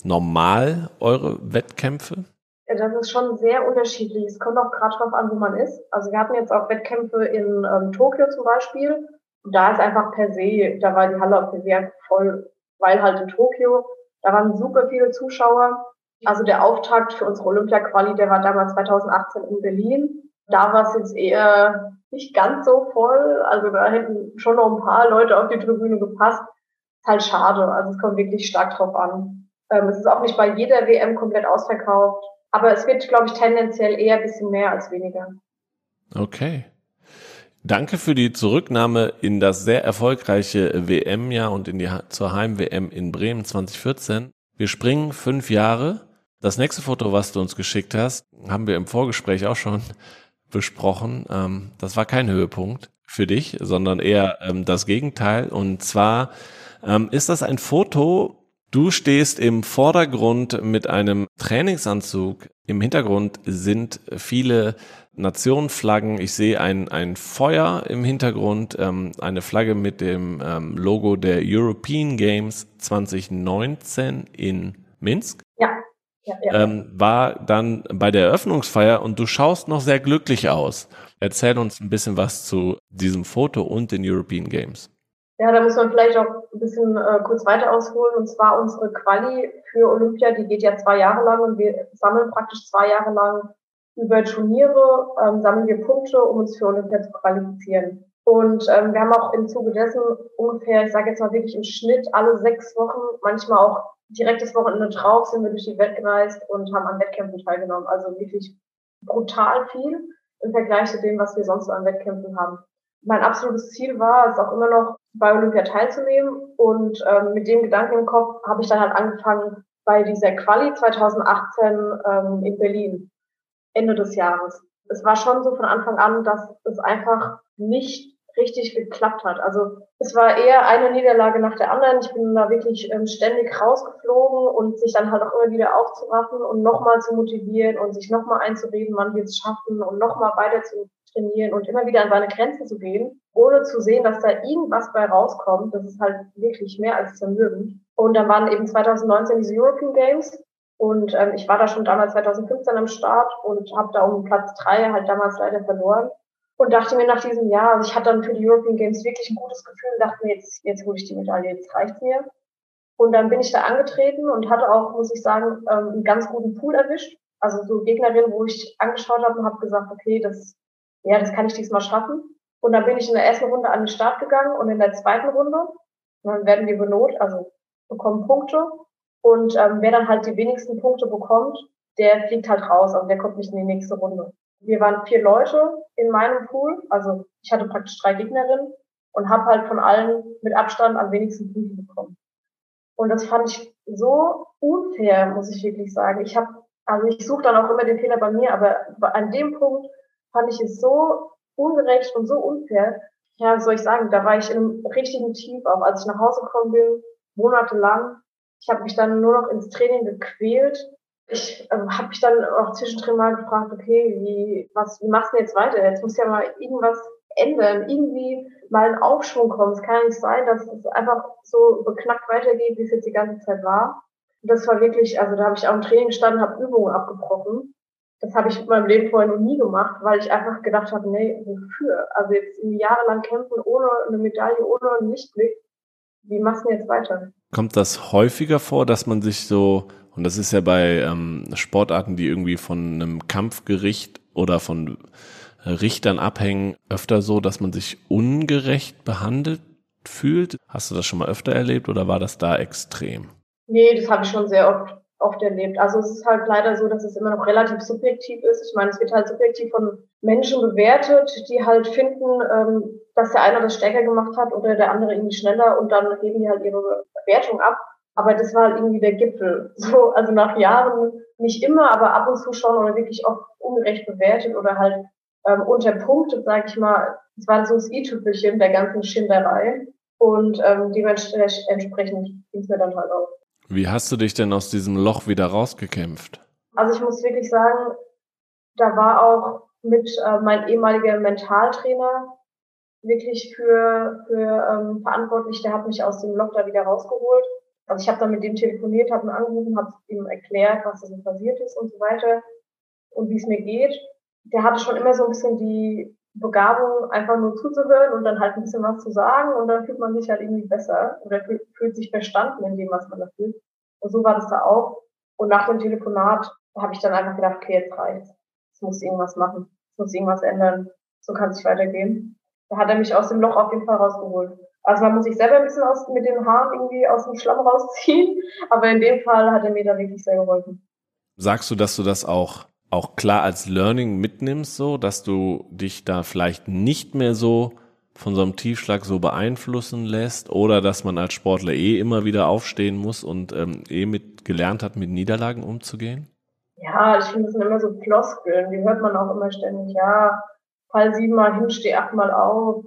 normal eure Wettkämpfe? Ja, das ist schon sehr unterschiedlich. Es kommt auch gerade drauf an, wo man ist. Also wir hatten jetzt auch Wettkämpfe in ähm, Tokio zum Beispiel. Und da ist einfach per se, da war die Halle auch sehr voll, weil halt in Tokio, da waren super viele Zuschauer. Also der Auftakt für unsere Olympia-Quali, der war damals 2018 in Berlin. Da war es jetzt eher nicht ganz so voll. Also da hätten schon noch ein paar Leute auf die Tribüne gepasst. Ist halt schade. Also es kommt wirklich stark drauf an. Ähm, es ist auch nicht bei jeder WM komplett ausverkauft. Aber es wird, glaube ich, tendenziell eher ein bisschen mehr als weniger. Okay. Danke für die Zurücknahme in das sehr erfolgreiche WM-Jahr und in die, zur Heim-WM in Bremen 2014. Wir springen fünf Jahre. Das nächste Foto, was du uns geschickt hast, haben wir im Vorgespräch auch schon besprochen. Ähm, das war kein Höhepunkt für dich, sondern eher ähm, das Gegenteil. Und zwar ähm, ist das ein Foto, Du stehst im Vordergrund mit einem Trainingsanzug. Im Hintergrund sind viele Nationenflaggen. Ich sehe ein, ein Feuer im Hintergrund, ähm, eine Flagge mit dem ähm, Logo der European Games 2019 in Minsk. Ja ähm, war dann bei der Eröffnungsfeier und du schaust noch sehr glücklich aus. Erzähl uns ein bisschen was zu diesem Foto und den European Games. Ja, da muss man vielleicht auch ein bisschen äh, kurz weiter ausholen. Und zwar unsere Quali für Olympia, die geht ja zwei Jahre lang und wir sammeln praktisch zwei Jahre lang über Turniere, ähm, sammeln wir Punkte, um uns für Olympia zu qualifizieren. Und ähm, wir haben auch im Zuge dessen ungefähr, ich sage jetzt mal wirklich im Schnitt alle sechs Wochen, manchmal auch direkt das Wochenende drauf sind wir durch die Welt gereist und haben an Wettkämpfen teilgenommen. Also wirklich brutal viel im Vergleich zu dem, was wir sonst an Wettkämpfen haben. Mein absolutes Ziel war es auch immer noch, bei Olympia teilzunehmen. Und ähm, mit dem Gedanken im Kopf habe ich dann halt angefangen bei dieser Quali 2018 ähm, in Berlin, Ende des Jahres. Es war schon so von Anfang an, dass es einfach nicht richtig geklappt hat. Also es war eher eine Niederlage nach der anderen. Ich bin da wirklich ähm, ständig rausgeflogen und sich dann halt auch immer wieder aufzuraffen und nochmal zu motivieren und sich nochmal einzureden, man wird es schaffen und nochmal weiter zu trainieren und immer wieder an seine Grenzen zu gehen, ohne zu sehen, dass da irgendwas bei rauskommt. Das ist halt wirklich mehr als zermürbend. Und dann waren eben 2019 diese European Games und ähm, ich war da schon damals 2015 am Start und habe da um Platz drei halt damals leider verloren und dachte mir nach diesem Jahr, also ich hatte dann für die European Games wirklich ein gutes Gefühl und dachte mir, jetzt, jetzt hole ich die Medaille, jetzt reicht's mir. Und dann bin ich da angetreten und hatte auch, muss ich sagen, ähm, einen ganz guten Pool erwischt. Also so Gegnerinnen, wo ich angeschaut habe und habe gesagt, okay, das, ja, das kann ich diesmal schaffen. Und dann bin ich in der ersten Runde an den Start gegangen und in der zweiten Runde, dann werden wir benot, also bekommen Punkte. Und ähm, wer dann halt die wenigsten Punkte bekommt, der fliegt halt raus, also der kommt nicht in die nächste Runde wir waren vier Leute in meinem Pool, also ich hatte praktisch drei Gegnerinnen und habe halt von allen mit Abstand am wenigsten Punkte bekommen. Und das fand ich so unfair, muss ich wirklich sagen. Ich habe, also ich suche dann auch immer den Fehler bei mir, aber an dem Punkt fand ich es so ungerecht und so unfair. Ja, soll ich sagen, da war ich einem richtigen Tief auch, als ich nach Hause gekommen bin, monatelang. Ich habe mich dann nur noch ins Training gequält ich äh, habe mich dann auch zwischendrin mal gefragt, okay, wie, was, wie machst du jetzt weiter? Jetzt muss ja mal irgendwas ändern, irgendwie mal ein Aufschwung kommen. Es kann nicht sein, dass es einfach so beknackt weitergeht, wie es jetzt die ganze Zeit war. Und das war wirklich, also da habe ich auch im Training gestanden, habe Übungen abgebrochen. Das habe ich in meinem Leben vorher noch nie gemacht, weil ich einfach gedacht habe, nee, wofür? Also jetzt jahrelang kämpfen ohne eine Medaille, ohne einen Lichtblick. Wie machst du jetzt weiter? Kommt das häufiger vor, dass man sich so und das ist ja bei ähm, Sportarten, die irgendwie von einem Kampfgericht oder von Richtern abhängen, öfter so, dass man sich ungerecht behandelt fühlt. Hast du das schon mal öfter erlebt oder war das da extrem? Nee, das habe ich schon sehr oft, oft erlebt. Also es ist halt leider so, dass es immer noch relativ subjektiv ist. Ich meine, es wird halt subjektiv von Menschen bewertet, die halt finden, ähm, dass der eine das stärker gemacht hat oder der andere irgendwie schneller und dann geben die halt ihre Bewertung ab. Aber das war halt irgendwie der Gipfel. So, also nach Jahren nicht immer, aber ab und zu schon oder wirklich oft ungerecht bewertet oder halt ähm, unterpunktet, sag ich mal. Das war so das i-Tüpfelchen der ganzen Schinderei. Und ähm, dementsprechend ging es mir dann halt auch. Wie hast du dich denn aus diesem Loch wieder rausgekämpft? Also ich muss wirklich sagen, da war auch mit äh, mein ehemaliger Mentaltrainer wirklich für, für ähm, verantwortlich. Der hat mich aus dem Loch da wieder rausgeholt. Also ich habe dann mit dem telefoniert, habe ihn angerufen, habe ihm erklärt, was da so passiert ist und so weiter und wie es mir geht. Der hatte schon immer so ein bisschen die Begabung, einfach nur zuzuhören und dann halt ein bisschen was zu sagen und dann fühlt man sich halt irgendwie besser oder fühlt, sich verstanden in dem, was man da fühlt. Und so war das da auch. Und nach dem Telefonat habe ich dann einfach gedacht, okay, jetzt reicht's. Es muss irgendwas machen. Es muss irgendwas ändern. So kann es nicht weitergehen. Da hat er mich aus dem Loch auf jeden Fall rausgeholt. Also man muss sich selber ein bisschen aus, mit den Haaren irgendwie aus dem Schlamm rausziehen. Aber in dem Fall hat er mir da wirklich sehr geholfen. Sagst du, dass du das auch, auch klar als Learning mitnimmst, so, dass du dich da vielleicht nicht mehr so von so einem Tiefschlag so beeinflussen lässt oder dass man als Sportler eh immer wieder aufstehen muss und ähm, eh mit gelernt hat, mit Niederlagen umzugehen? Ja, ich finde, das sind immer so Floskeln, die hört man auch immer ständig. Ja, fall siebenmal hin, steh achtmal auf,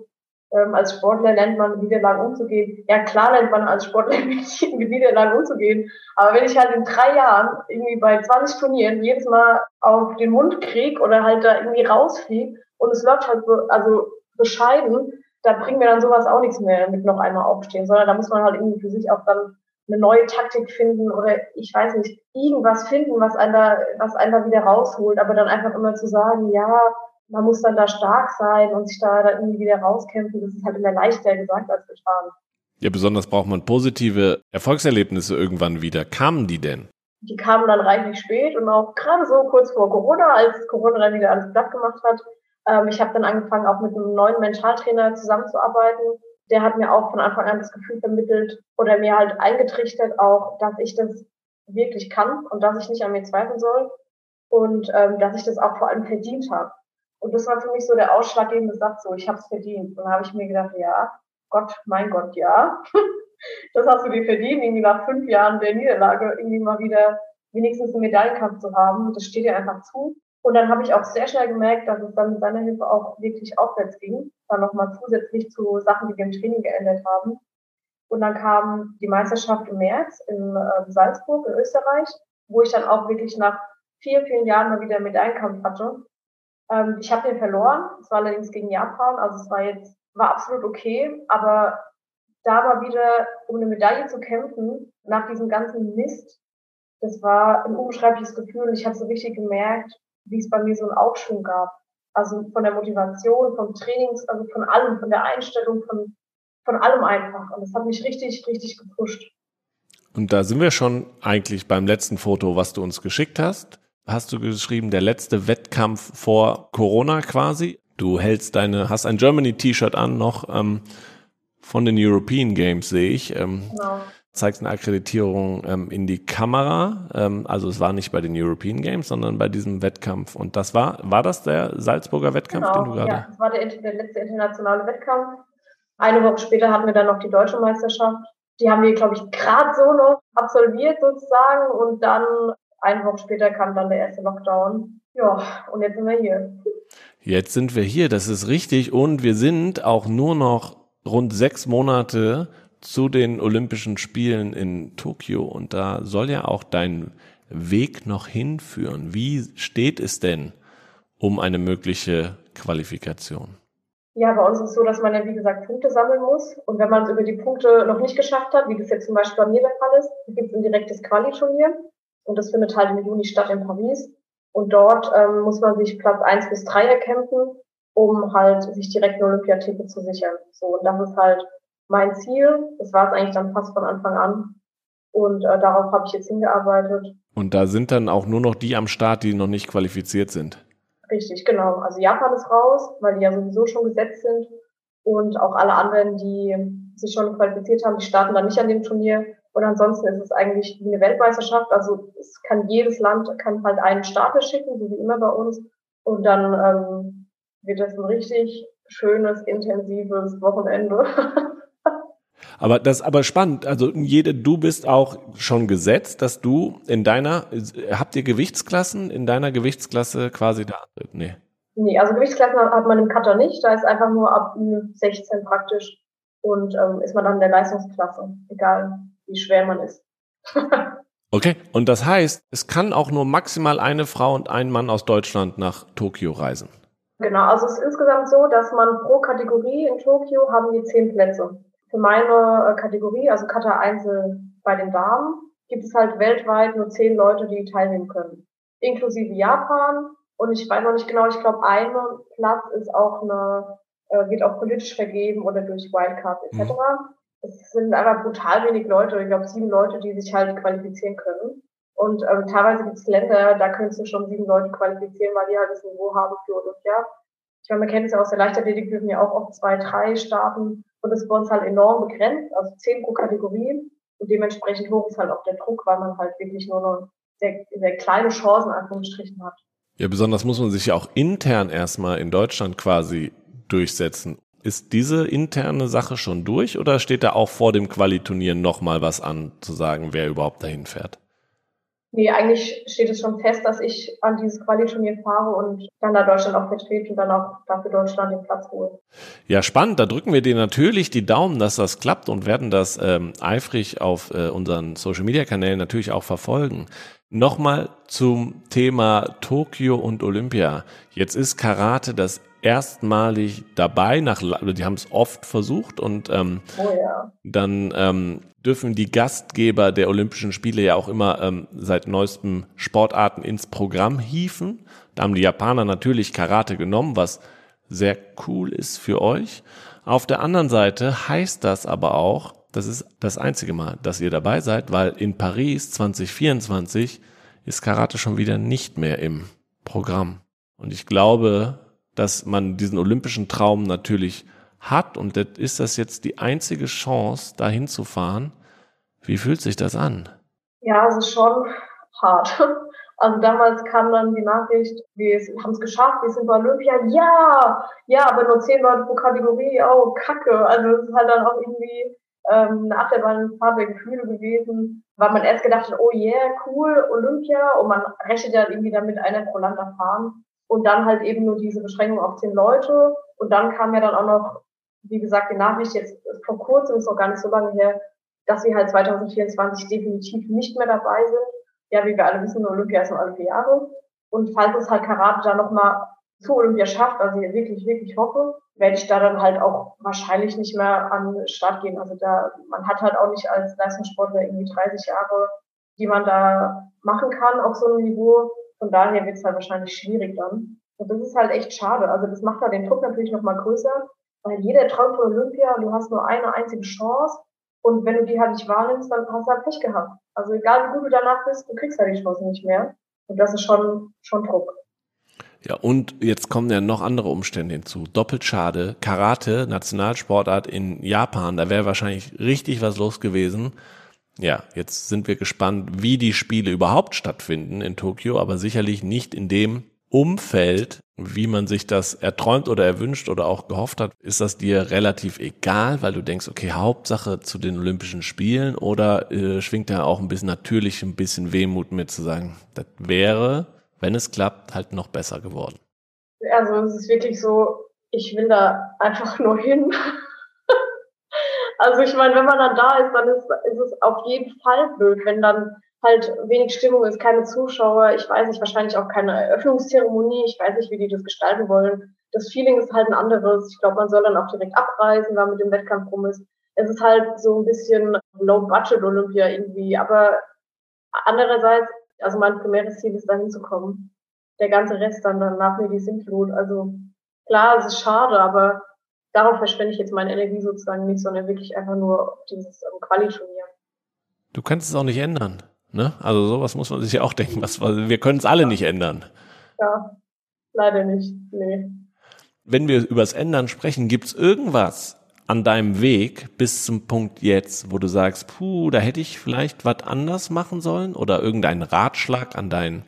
ähm, als Sportler lernt man, mit Niederlagen umzugehen. Ja, klar lernt man als Sportler mit Niederlagen umzugehen. Aber wenn ich halt in drei Jahren irgendwie bei 20 Turnieren jedes Mal auf den Mund krieg oder halt da irgendwie rausfliege und es läuft halt so, also bescheiden, da bringt mir dann sowas auch nichts mehr mit noch einmal aufstehen, sondern da muss man halt irgendwie für sich auch dann eine neue Taktik finden oder ich weiß nicht, irgendwas finden, was einen da, was einen da wieder rausholt, aber dann einfach immer zu sagen, ja, man muss dann da stark sein und sich da, da irgendwie wieder rauskämpfen. Das ist halt immer leichter gesagt als getan. Ja, besonders braucht man positive Erfolgserlebnisse irgendwann wieder. Kamen die denn? Die kamen dann reichlich spät und auch gerade so kurz vor Corona, als Corona dann wieder alles platt gemacht hat. Ähm, ich habe dann angefangen, auch mit einem neuen Mentaltrainer zusammenzuarbeiten. der hat mir auch von Anfang an das Gefühl vermittelt oder mir halt eingetrichtert auch, dass ich das wirklich kann und dass ich nicht an mir zweifeln soll und ähm, dass ich das auch vor allem verdient habe. Und das war für mich so der ausschlaggebende Satz, so ich habe es verdient. Und dann habe ich mir gedacht, ja, Gott, mein Gott, ja, das hast du dir verdient, irgendwie nach fünf Jahren der Niederlage irgendwie mal wieder wenigstens einen Medaillenkampf zu haben. Das steht dir einfach zu. Und dann habe ich auch sehr schnell gemerkt, dass es dann mit seiner Hilfe auch wirklich aufwärts ging. Dann nochmal zusätzlich zu Sachen, die wir im Training geändert haben. Und dann kam die Meisterschaft im März in äh, Salzburg in Österreich, wo ich dann auch wirklich nach vier, vielen Jahren mal wieder mit Einkampf hatte. Ähm, ich habe den verloren. Es war allerdings gegen Japan, also es war jetzt war absolut okay, aber da mal wieder um eine Medaille zu kämpfen nach diesem ganzen Mist, das war ein unbeschreibliches Gefühl. Ich habe so richtig gemerkt, wie es bei mir so einen Aufschwung gab. Also von der Motivation, vom Trainings, also von allem, von der Einstellung, von, von allem einfach. Und das hat mich richtig, richtig gepusht. Und da sind wir schon eigentlich beim letzten Foto, was du uns geschickt hast. Hast du geschrieben, der letzte Wettkampf vor Corona quasi. Du hältst deine, hast ein Germany-T-Shirt an noch ähm, von den European Games, sehe ich. Ähm, genau zeigst eine Akkreditierung ähm, in die Kamera. Ähm, also es war nicht bei den European Games, sondern bei diesem Wettkampf. Und das war, war das der Salzburger Wettkampf, genau, den du gerade? Ja, das war der, der letzte internationale Wettkampf. Eine Woche später hatten wir dann noch die deutsche Meisterschaft. Die haben wir, glaube ich, gerade so noch absolviert sozusagen. Und dann eine Woche später kam dann der erste Lockdown. Ja, und jetzt sind wir hier. Jetzt sind wir hier, das ist richtig. Und wir sind auch nur noch rund sechs Monate zu den Olympischen Spielen in Tokio und da soll ja auch dein Weg noch hinführen. Wie steht es denn um eine mögliche Qualifikation? Ja, bei uns ist es so, dass man ja, wie gesagt, Punkte sammeln muss. Und wenn man es über die Punkte noch nicht geschafft hat, wie das jetzt zum Beispiel bei mir der Fall ist, gibt es ein direktes Quali-Turnier. Und das findet halt im Juni statt in Paris. Und dort ähm, muss man sich Platz eins bis drei erkämpfen, um halt sich direkt eine Olympiatitel zu sichern. So, und das ist halt mein Ziel. Das war es eigentlich dann fast von Anfang an. Und äh, darauf habe ich jetzt hingearbeitet. Und da sind dann auch nur noch die am Start, die noch nicht qualifiziert sind. Richtig, genau. Also Japan ist raus, weil die ja sowieso schon gesetzt sind. Und auch alle anderen, die sich schon qualifiziert haben, die starten dann nicht an dem Turnier. Und ansonsten ist es eigentlich wie eine Weltmeisterschaft. Also es kann jedes Land kann halt einen Starter schicken, so wie immer bei uns. Und dann ähm, wird das ein richtig schönes, intensives Wochenende. Aber das ist aber spannend. Also jede, du bist auch schon gesetzt, dass du in deiner, habt ihr Gewichtsklassen in deiner Gewichtsklasse quasi da? Nee. Nee, also Gewichtsklassen hat man im Cutter nicht. Da ist einfach nur ab 16 praktisch und ähm, ist man dann in der Leistungsklasse, egal wie schwer man ist. okay, und das heißt, es kann auch nur maximal eine Frau und ein Mann aus Deutschland nach Tokio reisen. Genau, also es ist insgesamt so, dass man pro Kategorie in Tokio haben wir zehn Plätze. Für meine äh, Kategorie, also Kata Einzel bei den Damen, gibt es halt weltweit nur zehn Leute, die teilnehmen können. Inklusive Japan. Und ich weiß noch nicht genau, ich glaube, ein Platz ist auch eine, äh, wird auch politisch vergeben oder durch Wildcard etc. Mhm. Es sind einfach brutal wenig Leute, ich glaube sieben Leute, die sich halt qualifizieren können. Und ähm, teilweise gibt es Länder, da könntest du schon sieben Leute qualifizieren, weil die halt das Niveau haben für Olympia. Ich meine, man kennt es ja aus der Leichtathletik, dürfen ja auch oft zwei, drei starten. Und das ist bei uns halt enorm begrenzt, also zehn pro Kategorie. Und dementsprechend hoch ist halt auch der Druck, weil man halt wirklich nur noch sehr, sehr kleine Chancen Anführungsstrichen hat. Ja, besonders muss man sich ja auch intern erstmal in Deutschland quasi durchsetzen. Ist diese interne Sache schon durch oder steht da auch vor dem Qualiturnier nochmal was an, zu sagen, wer überhaupt dahin fährt? Nee, eigentlich steht es schon fest, dass ich an dieses Quali-Turnier fahre und dann da Deutschland auch vertrete und dann auch dafür Deutschland den Platz hole. Ja, spannend. Da drücken wir dir natürlich die Daumen, dass das klappt und werden das ähm, eifrig auf äh, unseren Social-Media-Kanälen natürlich auch verfolgen. Nochmal zum Thema Tokio und Olympia. Jetzt ist Karate das erstmalig dabei, nach, die haben es oft versucht und ähm, oh ja. dann ähm, dürfen die Gastgeber der Olympischen Spiele ja auch immer ähm, seit neuestem Sportarten ins Programm hieven. Da haben die Japaner natürlich Karate genommen, was sehr cool ist für euch. Auf der anderen Seite heißt das aber auch, das ist das einzige Mal, dass ihr dabei seid, weil in Paris 2024 ist Karate schon wieder nicht mehr im Programm. Und ich glaube, dass man diesen olympischen Traum natürlich hat und das ist das jetzt die einzige Chance, dahin zu fahren. Wie fühlt sich das an? Ja, es ist schon hart. Also damals kam dann die Nachricht, wir haben es geschafft, wir sind bei Olympia. Ja, ja, aber nur zehn Leute pro Kategorie. Oh, Kacke. Also es ist halt dann auch irgendwie ähm, eine Achterbahnfahrt der Gefühle gewesen, weil man erst gedacht hat, oh yeah, cool, Olympia. Und man rechnet ja irgendwie damit einer pro Land erfahren. Und dann halt eben nur diese Beschränkung auf zehn Leute. Und dann kam ja dann auch noch, wie gesagt, die Nachricht jetzt vor kurzem, ist noch gar nicht so lange her, dass sie halt 2024 definitiv nicht mehr dabei sind ja, wie wir alle wissen, Olympia ist nur alle vier Jahre. Und falls es halt Karate dann nochmal zu Olympia schafft, was ich wirklich, wirklich hoffe, werde ich da dann halt auch wahrscheinlich nicht mehr an den Start gehen. Also da, man hat halt auch nicht als Leistungssportler irgendwie 30 Jahre, die man da machen kann auf so einem Niveau. Von daher wird es halt wahrscheinlich schwierig dann. Und das ist halt echt schade. Also das macht halt den Druck natürlich nochmal größer, weil jeder träumt von Olympia und du hast nur eine einzige Chance. Und wenn du die halt nicht wahrnimmst, dann hast du halt Pech gehabt. Also egal wie gut du danach bist, du kriegst halt die Chance nicht mehr. Und das ist schon, schon Druck. Ja, und jetzt kommen ja noch andere Umstände hinzu. Doppelt schade. Karate, Nationalsportart in Japan, da wäre wahrscheinlich richtig was los gewesen. Ja, jetzt sind wir gespannt, wie die Spiele überhaupt stattfinden in Tokio, aber sicherlich nicht in dem Umfeld, wie man sich das erträumt oder erwünscht oder auch gehofft hat, ist das dir relativ egal, weil du denkst, okay, Hauptsache zu den Olympischen Spielen oder äh, schwingt da auch ein bisschen natürlich ein bisschen Wehmut mit zu sagen, das wäre, wenn es klappt, halt noch besser geworden. Also es ist wirklich so, ich will da einfach nur hin. Also ich meine, wenn man dann da ist, dann ist, ist es auf jeden Fall blöd, wenn dann halt wenig Stimmung ist, keine Zuschauer, ich weiß nicht, wahrscheinlich auch keine Eröffnungszeremonie, ich weiß nicht, wie die das gestalten wollen. Das Feeling ist halt ein anderes. Ich glaube, man soll dann auch direkt abreisen, weil mit dem Wettkampf rum ist. Es ist halt so ein bisschen Low-Budget-Olympia irgendwie, aber andererseits, also mein primäres Ziel ist, da hinzukommen. Der ganze Rest dann danach mir die Sintflut. Also klar, es ist schade, aber darauf verschwende ich jetzt meine Energie sozusagen nicht, sondern wirklich einfach nur auf dieses um, Quali-Turnier. Du kannst es auch nicht ändern. Ne? Also sowas muss man sich ja auch denken. Was, wir können es alle nicht ändern. Ja, leider nicht. Nee. Wenn wir über das Ändern sprechen, gibt es irgendwas an deinem Weg bis zum Punkt jetzt, wo du sagst, puh, da hätte ich vielleicht was anders machen sollen oder irgendeinen Ratschlag an dein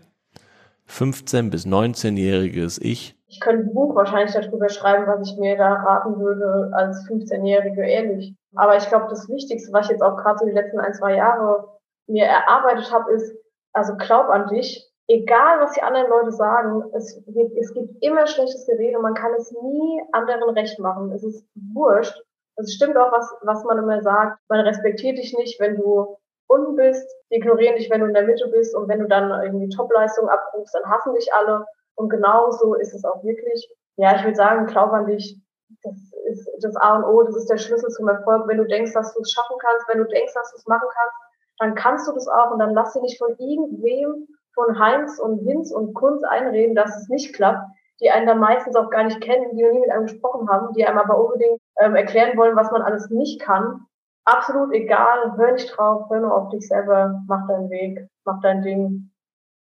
15- bis 19-jähriges Ich? Ich könnte ein Buch wahrscheinlich darüber schreiben, was ich mir da raten würde als 15-Jährige, ehrlich. Aber ich glaube, das Wichtigste, was ich jetzt auch gerade so die letzten ein, zwei Jahre mir erarbeitet habe, ist, also glaub an dich, egal was die anderen Leute sagen, es, es gibt immer schlechtes Gerede, man kann es nie anderen recht machen. Es ist wurscht. Es stimmt auch, was, was man immer sagt. Man respektiert dich nicht, wenn du unten bist, die ignorieren dich, wenn du in der Mitte bist und wenn du dann irgendwie Topleistung abrufst, dann hassen dich alle. Und genau so ist es auch wirklich. Ja, ich würde sagen, glaub an dich. Das ist das A und O, das ist der Schlüssel zum Erfolg. Wenn du denkst, dass du es schaffen kannst, wenn du denkst, dass du es machen kannst, dann kannst du das auch und dann lass dir nicht von irgendwem, von Heinz und Hinz und Kunz einreden, dass es nicht klappt, die einen dann meistens auch gar nicht kennen, die noch nie mit einem gesprochen haben, die einem aber unbedingt ähm, erklären wollen, was man alles nicht kann. Absolut egal, hör nicht drauf, hör nur auf dich selber, mach deinen Weg, mach dein Ding,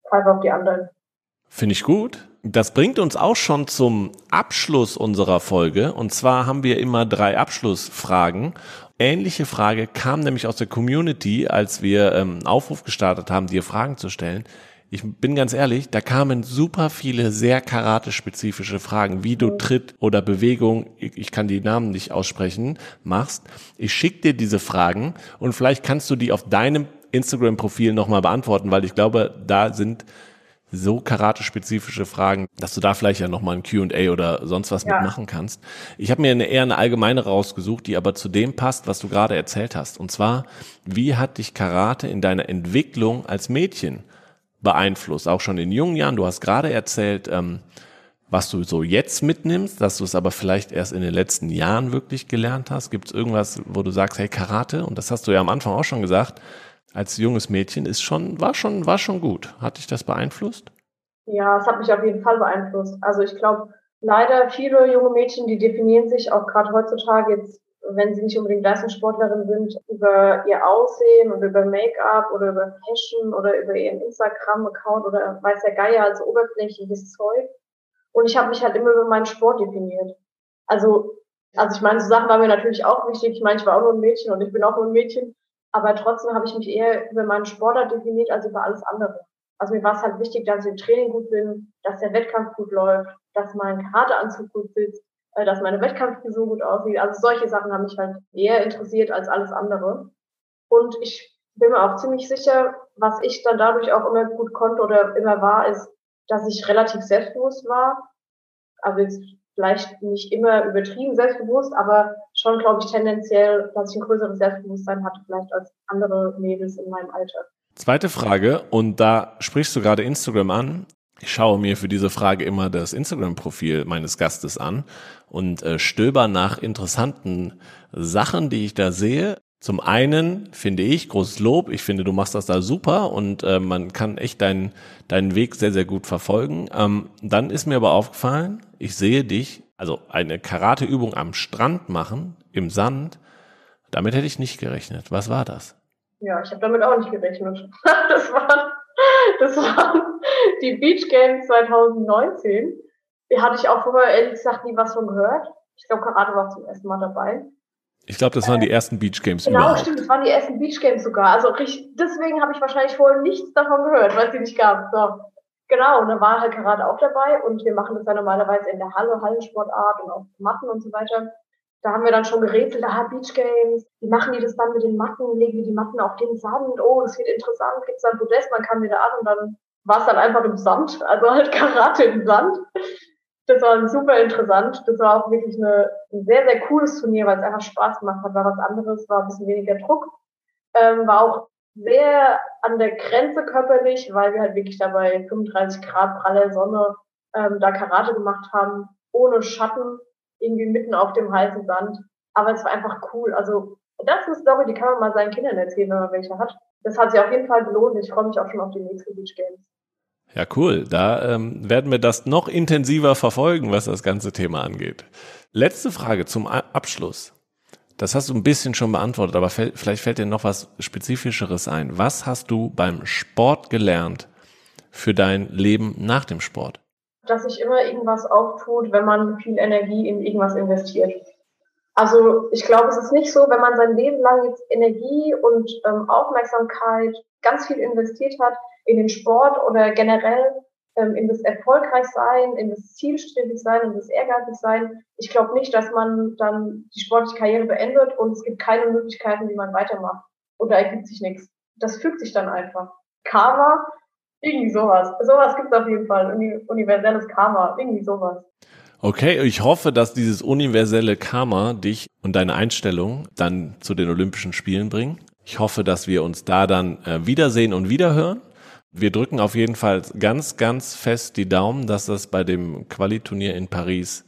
pfeif auf die anderen. Finde ich gut. Das bringt uns auch schon zum Abschluss unserer Folge. Und zwar haben wir immer drei Abschlussfragen ähnliche Frage kam nämlich aus der Community, als wir ähm, einen Aufruf gestartet haben, dir Fragen zu stellen. Ich bin ganz ehrlich, da kamen super viele sehr karate-spezifische Fragen, wie du Tritt oder Bewegung, ich kann die Namen nicht aussprechen, machst. Ich schicke dir diese Fragen und vielleicht kannst du die auf deinem Instagram-Profil nochmal beantworten, weil ich glaube, da sind so karate-spezifische Fragen, dass du da vielleicht ja nochmal ein Q&A oder sonst was ja. mitmachen kannst. Ich habe mir eine, eher eine allgemeine rausgesucht, die aber zu dem passt, was du gerade erzählt hast. Und zwar, wie hat dich Karate in deiner Entwicklung als Mädchen beeinflusst? Auch schon in jungen Jahren. Du hast gerade erzählt, ähm, was du so jetzt mitnimmst, dass du es aber vielleicht erst in den letzten Jahren wirklich gelernt hast. Gibt es irgendwas, wo du sagst, hey, Karate, und das hast du ja am Anfang auch schon gesagt, als junges Mädchen ist schon, war schon, war schon gut. Hat dich das beeinflusst? Ja, es hat mich auf jeden Fall beeinflusst. Also ich glaube, leider viele junge Mädchen, die definieren sich auch gerade heutzutage jetzt, wenn sie nicht unbedingt Leistungssportlerin sind, über ihr Aussehen oder über Make-up oder über Fashion oder über ihren Instagram-Account oder weiß der Geier, also oberflächliches Zeug. Und ich habe mich halt immer über meinen Sport definiert. Also Also ich meine, so Sachen waren mir natürlich auch wichtig. Ich meine, ich war auch nur ein Mädchen und ich bin auch nur ein Mädchen. Aber trotzdem habe ich mich eher über meinen Sportler definiert als über alles andere. Also mir war es halt wichtig, dass ich im Training gut bin, dass der Wettkampf gut läuft, dass mein Karateanzug gut sitzt, äh, dass meine Wettkampffigur gut aussieht. Also solche Sachen haben mich halt eher interessiert als alles andere. Und ich bin mir auch ziemlich sicher, was ich dann dadurch auch immer gut konnte oder immer war, ist, dass ich relativ selbstbewusst war. Also jetzt vielleicht nicht immer übertrieben selbstbewusst, aber schon, glaube ich, tendenziell, dass ich ein größeres Selbstbewusstsein hatte, vielleicht als andere Mädels in meinem Alter. Zweite Frage, und da sprichst du gerade Instagram an. Ich schaue mir für diese Frage immer das Instagram-Profil meines Gastes an und äh, stöber nach interessanten Sachen, die ich da sehe. Zum einen finde ich großes Lob. Ich finde, du machst das da super und äh, man kann echt deinen deinen Weg sehr sehr gut verfolgen. Ähm, dann ist mir aber aufgefallen, ich sehe dich, also eine Karateübung am Strand machen im Sand. Damit hätte ich nicht gerechnet. Was war das? Ja, ich habe damit auch nicht gerechnet. das waren das waren die Beach Games 2019. Die hatte ich auch vorher ehrlich gesagt nie was von gehört. Ich glaube, Karate war zum ersten Mal dabei. Ich glaube, das waren die ersten Beach Games Genau, überhaupt. stimmt, das waren die ersten Beach Games sogar. Also deswegen habe ich wahrscheinlich vorher nichts davon gehört, weil es die nicht gab. So. Genau, und da war halt Karate auch dabei und wir machen das ja normalerweise in der Halle, Hallensportart und auf Matten und so weiter. Da haben wir dann schon gerätselt, aha, Beach Games, wie machen die das dann mit den Matten, legen die die Matten auf den Sand, oh, das wird interessant, gibt's dann Podest, man kann wieder an und dann war es dann einfach im Sand, also halt Karate im Sand das war super interessant. Das war auch wirklich eine, ein sehr, sehr cooles Turnier, weil es einfach Spaß gemacht hat. War was anderes, war ein bisschen weniger Druck. Ähm, war auch sehr an der Grenze körperlich, weil wir halt wirklich dabei 35 Grad pralle Sonne ähm, da Karate gemacht haben, ohne Schatten, irgendwie mitten auf dem heißen Sand. Aber es war einfach cool. Also das ist eine Story, die kann man mal seinen Kindern erzählen, wenn man welche hat. Das hat sich auf jeden Fall gelohnt. Ich freue mich auch schon auf die nächsten Beach Games. Ja, cool. Da ähm, werden wir das noch intensiver verfolgen, was das ganze Thema angeht. Letzte Frage zum Abschluss. Das hast du ein bisschen schon beantwortet, aber vielleicht fällt dir noch was Spezifischeres ein. Was hast du beim Sport gelernt für dein Leben nach dem Sport? Dass sich immer irgendwas auftut, wenn man viel Energie in irgendwas investiert. Also ich glaube, es ist nicht so, wenn man sein Leben lang jetzt Energie und ähm, Aufmerksamkeit ganz viel investiert hat, in den Sport oder generell ähm, in das Erfolgreichsein, in das Zielstrebigsein, in das Ehrgeizigsein. Ich glaube nicht, dass man dann die sportliche Karriere beendet und es gibt keine Möglichkeiten, wie man weitermacht. Oder ergibt sich nichts. Das fügt sich dann einfach. Karma, irgendwie sowas. Sowas gibt es auf jeden Fall. Universelles Karma, irgendwie sowas. Okay, ich hoffe, dass dieses universelle Karma dich und deine Einstellung dann zu den Olympischen Spielen bringen. Ich hoffe, dass wir uns da dann äh, wiedersehen und wiederhören. Wir drücken auf jeden Fall ganz, ganz fest die Daumen, dass das bei dem Qualiturnier in Paris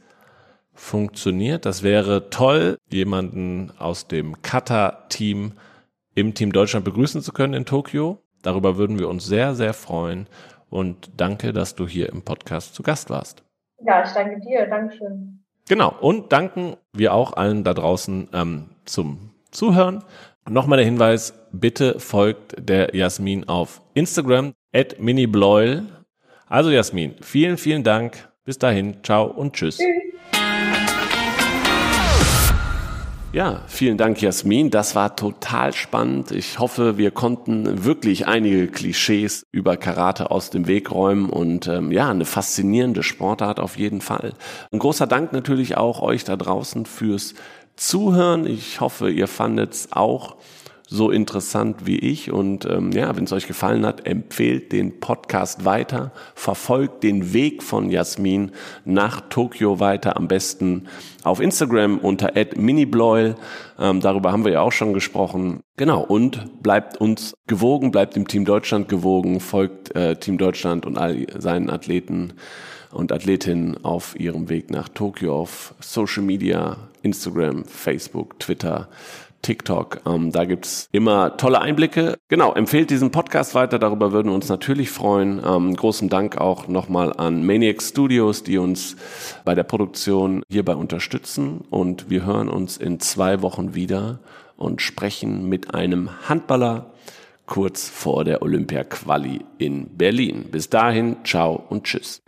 funktioniert. Das wäre toll, jemanden aus dem Kata-Team im Team Deutschland begrüßen zu können in Tokio. Darüber würden wir uns sehr, sehr freuen. Und danke, dass du hier im Podcast zu Gast warst. Ja, ich danke dir. Dankeschön. Genau. Und danken wir auch allen da draußen ähm, zum Zuhören. Nochmal der Hinweis, bitte folgt der Jasmin auf Instagram at minibloil. Also Jasmin, vielen, vielen Dank. Bis dahin, ciao und tschüss. Ja, vielen Dank, Jasmin. Das war total spannend. Ich hoffe, wir konnten wirklich einige Klischees über Karate aus dem Weg räumen und ähm, ja, eine faszinierende Sportart auf jeden Fall. Ein großer Dank natürlich auch euch da draußen fürs Zuhören. Ich hoffe, ihr fandet es auch so interessant wie ich. Und ähm, ja, wenn es euch gefallen hat, empfehlt den Podcast weiter, verfolgt den Weg von Jasmin nach Tokio weiter, am besten auf Instagram unter @minibloil. Ähm, darüber haben wir ja auch schon gesprochen. Genau, und bleibt uns gewogen, bleibt dem Team Deutschland gewogen, folgt äh, Team Deutschland und all seinen Athleten und Athletinnen auf ihrem Weg nach Tokio auf Social Media, Instagram, Facebook, Twitter. TikTok. Ähm, da gibt's immer tolle Einblicke. Genau, empfehlt diesen Podcast weiter, darüber würden wir uns natürlich freuen. Ähm, großen Dank auch nochmal an Maniac Studios, die uns bei der Produktion hierbei unterstützen. Und wir hören uns in zwei Wochen wieder und sprechen mit einem Handballer kurz vor der Olympia-Quali in Berlin. Bis dahin, ciao und tschüss.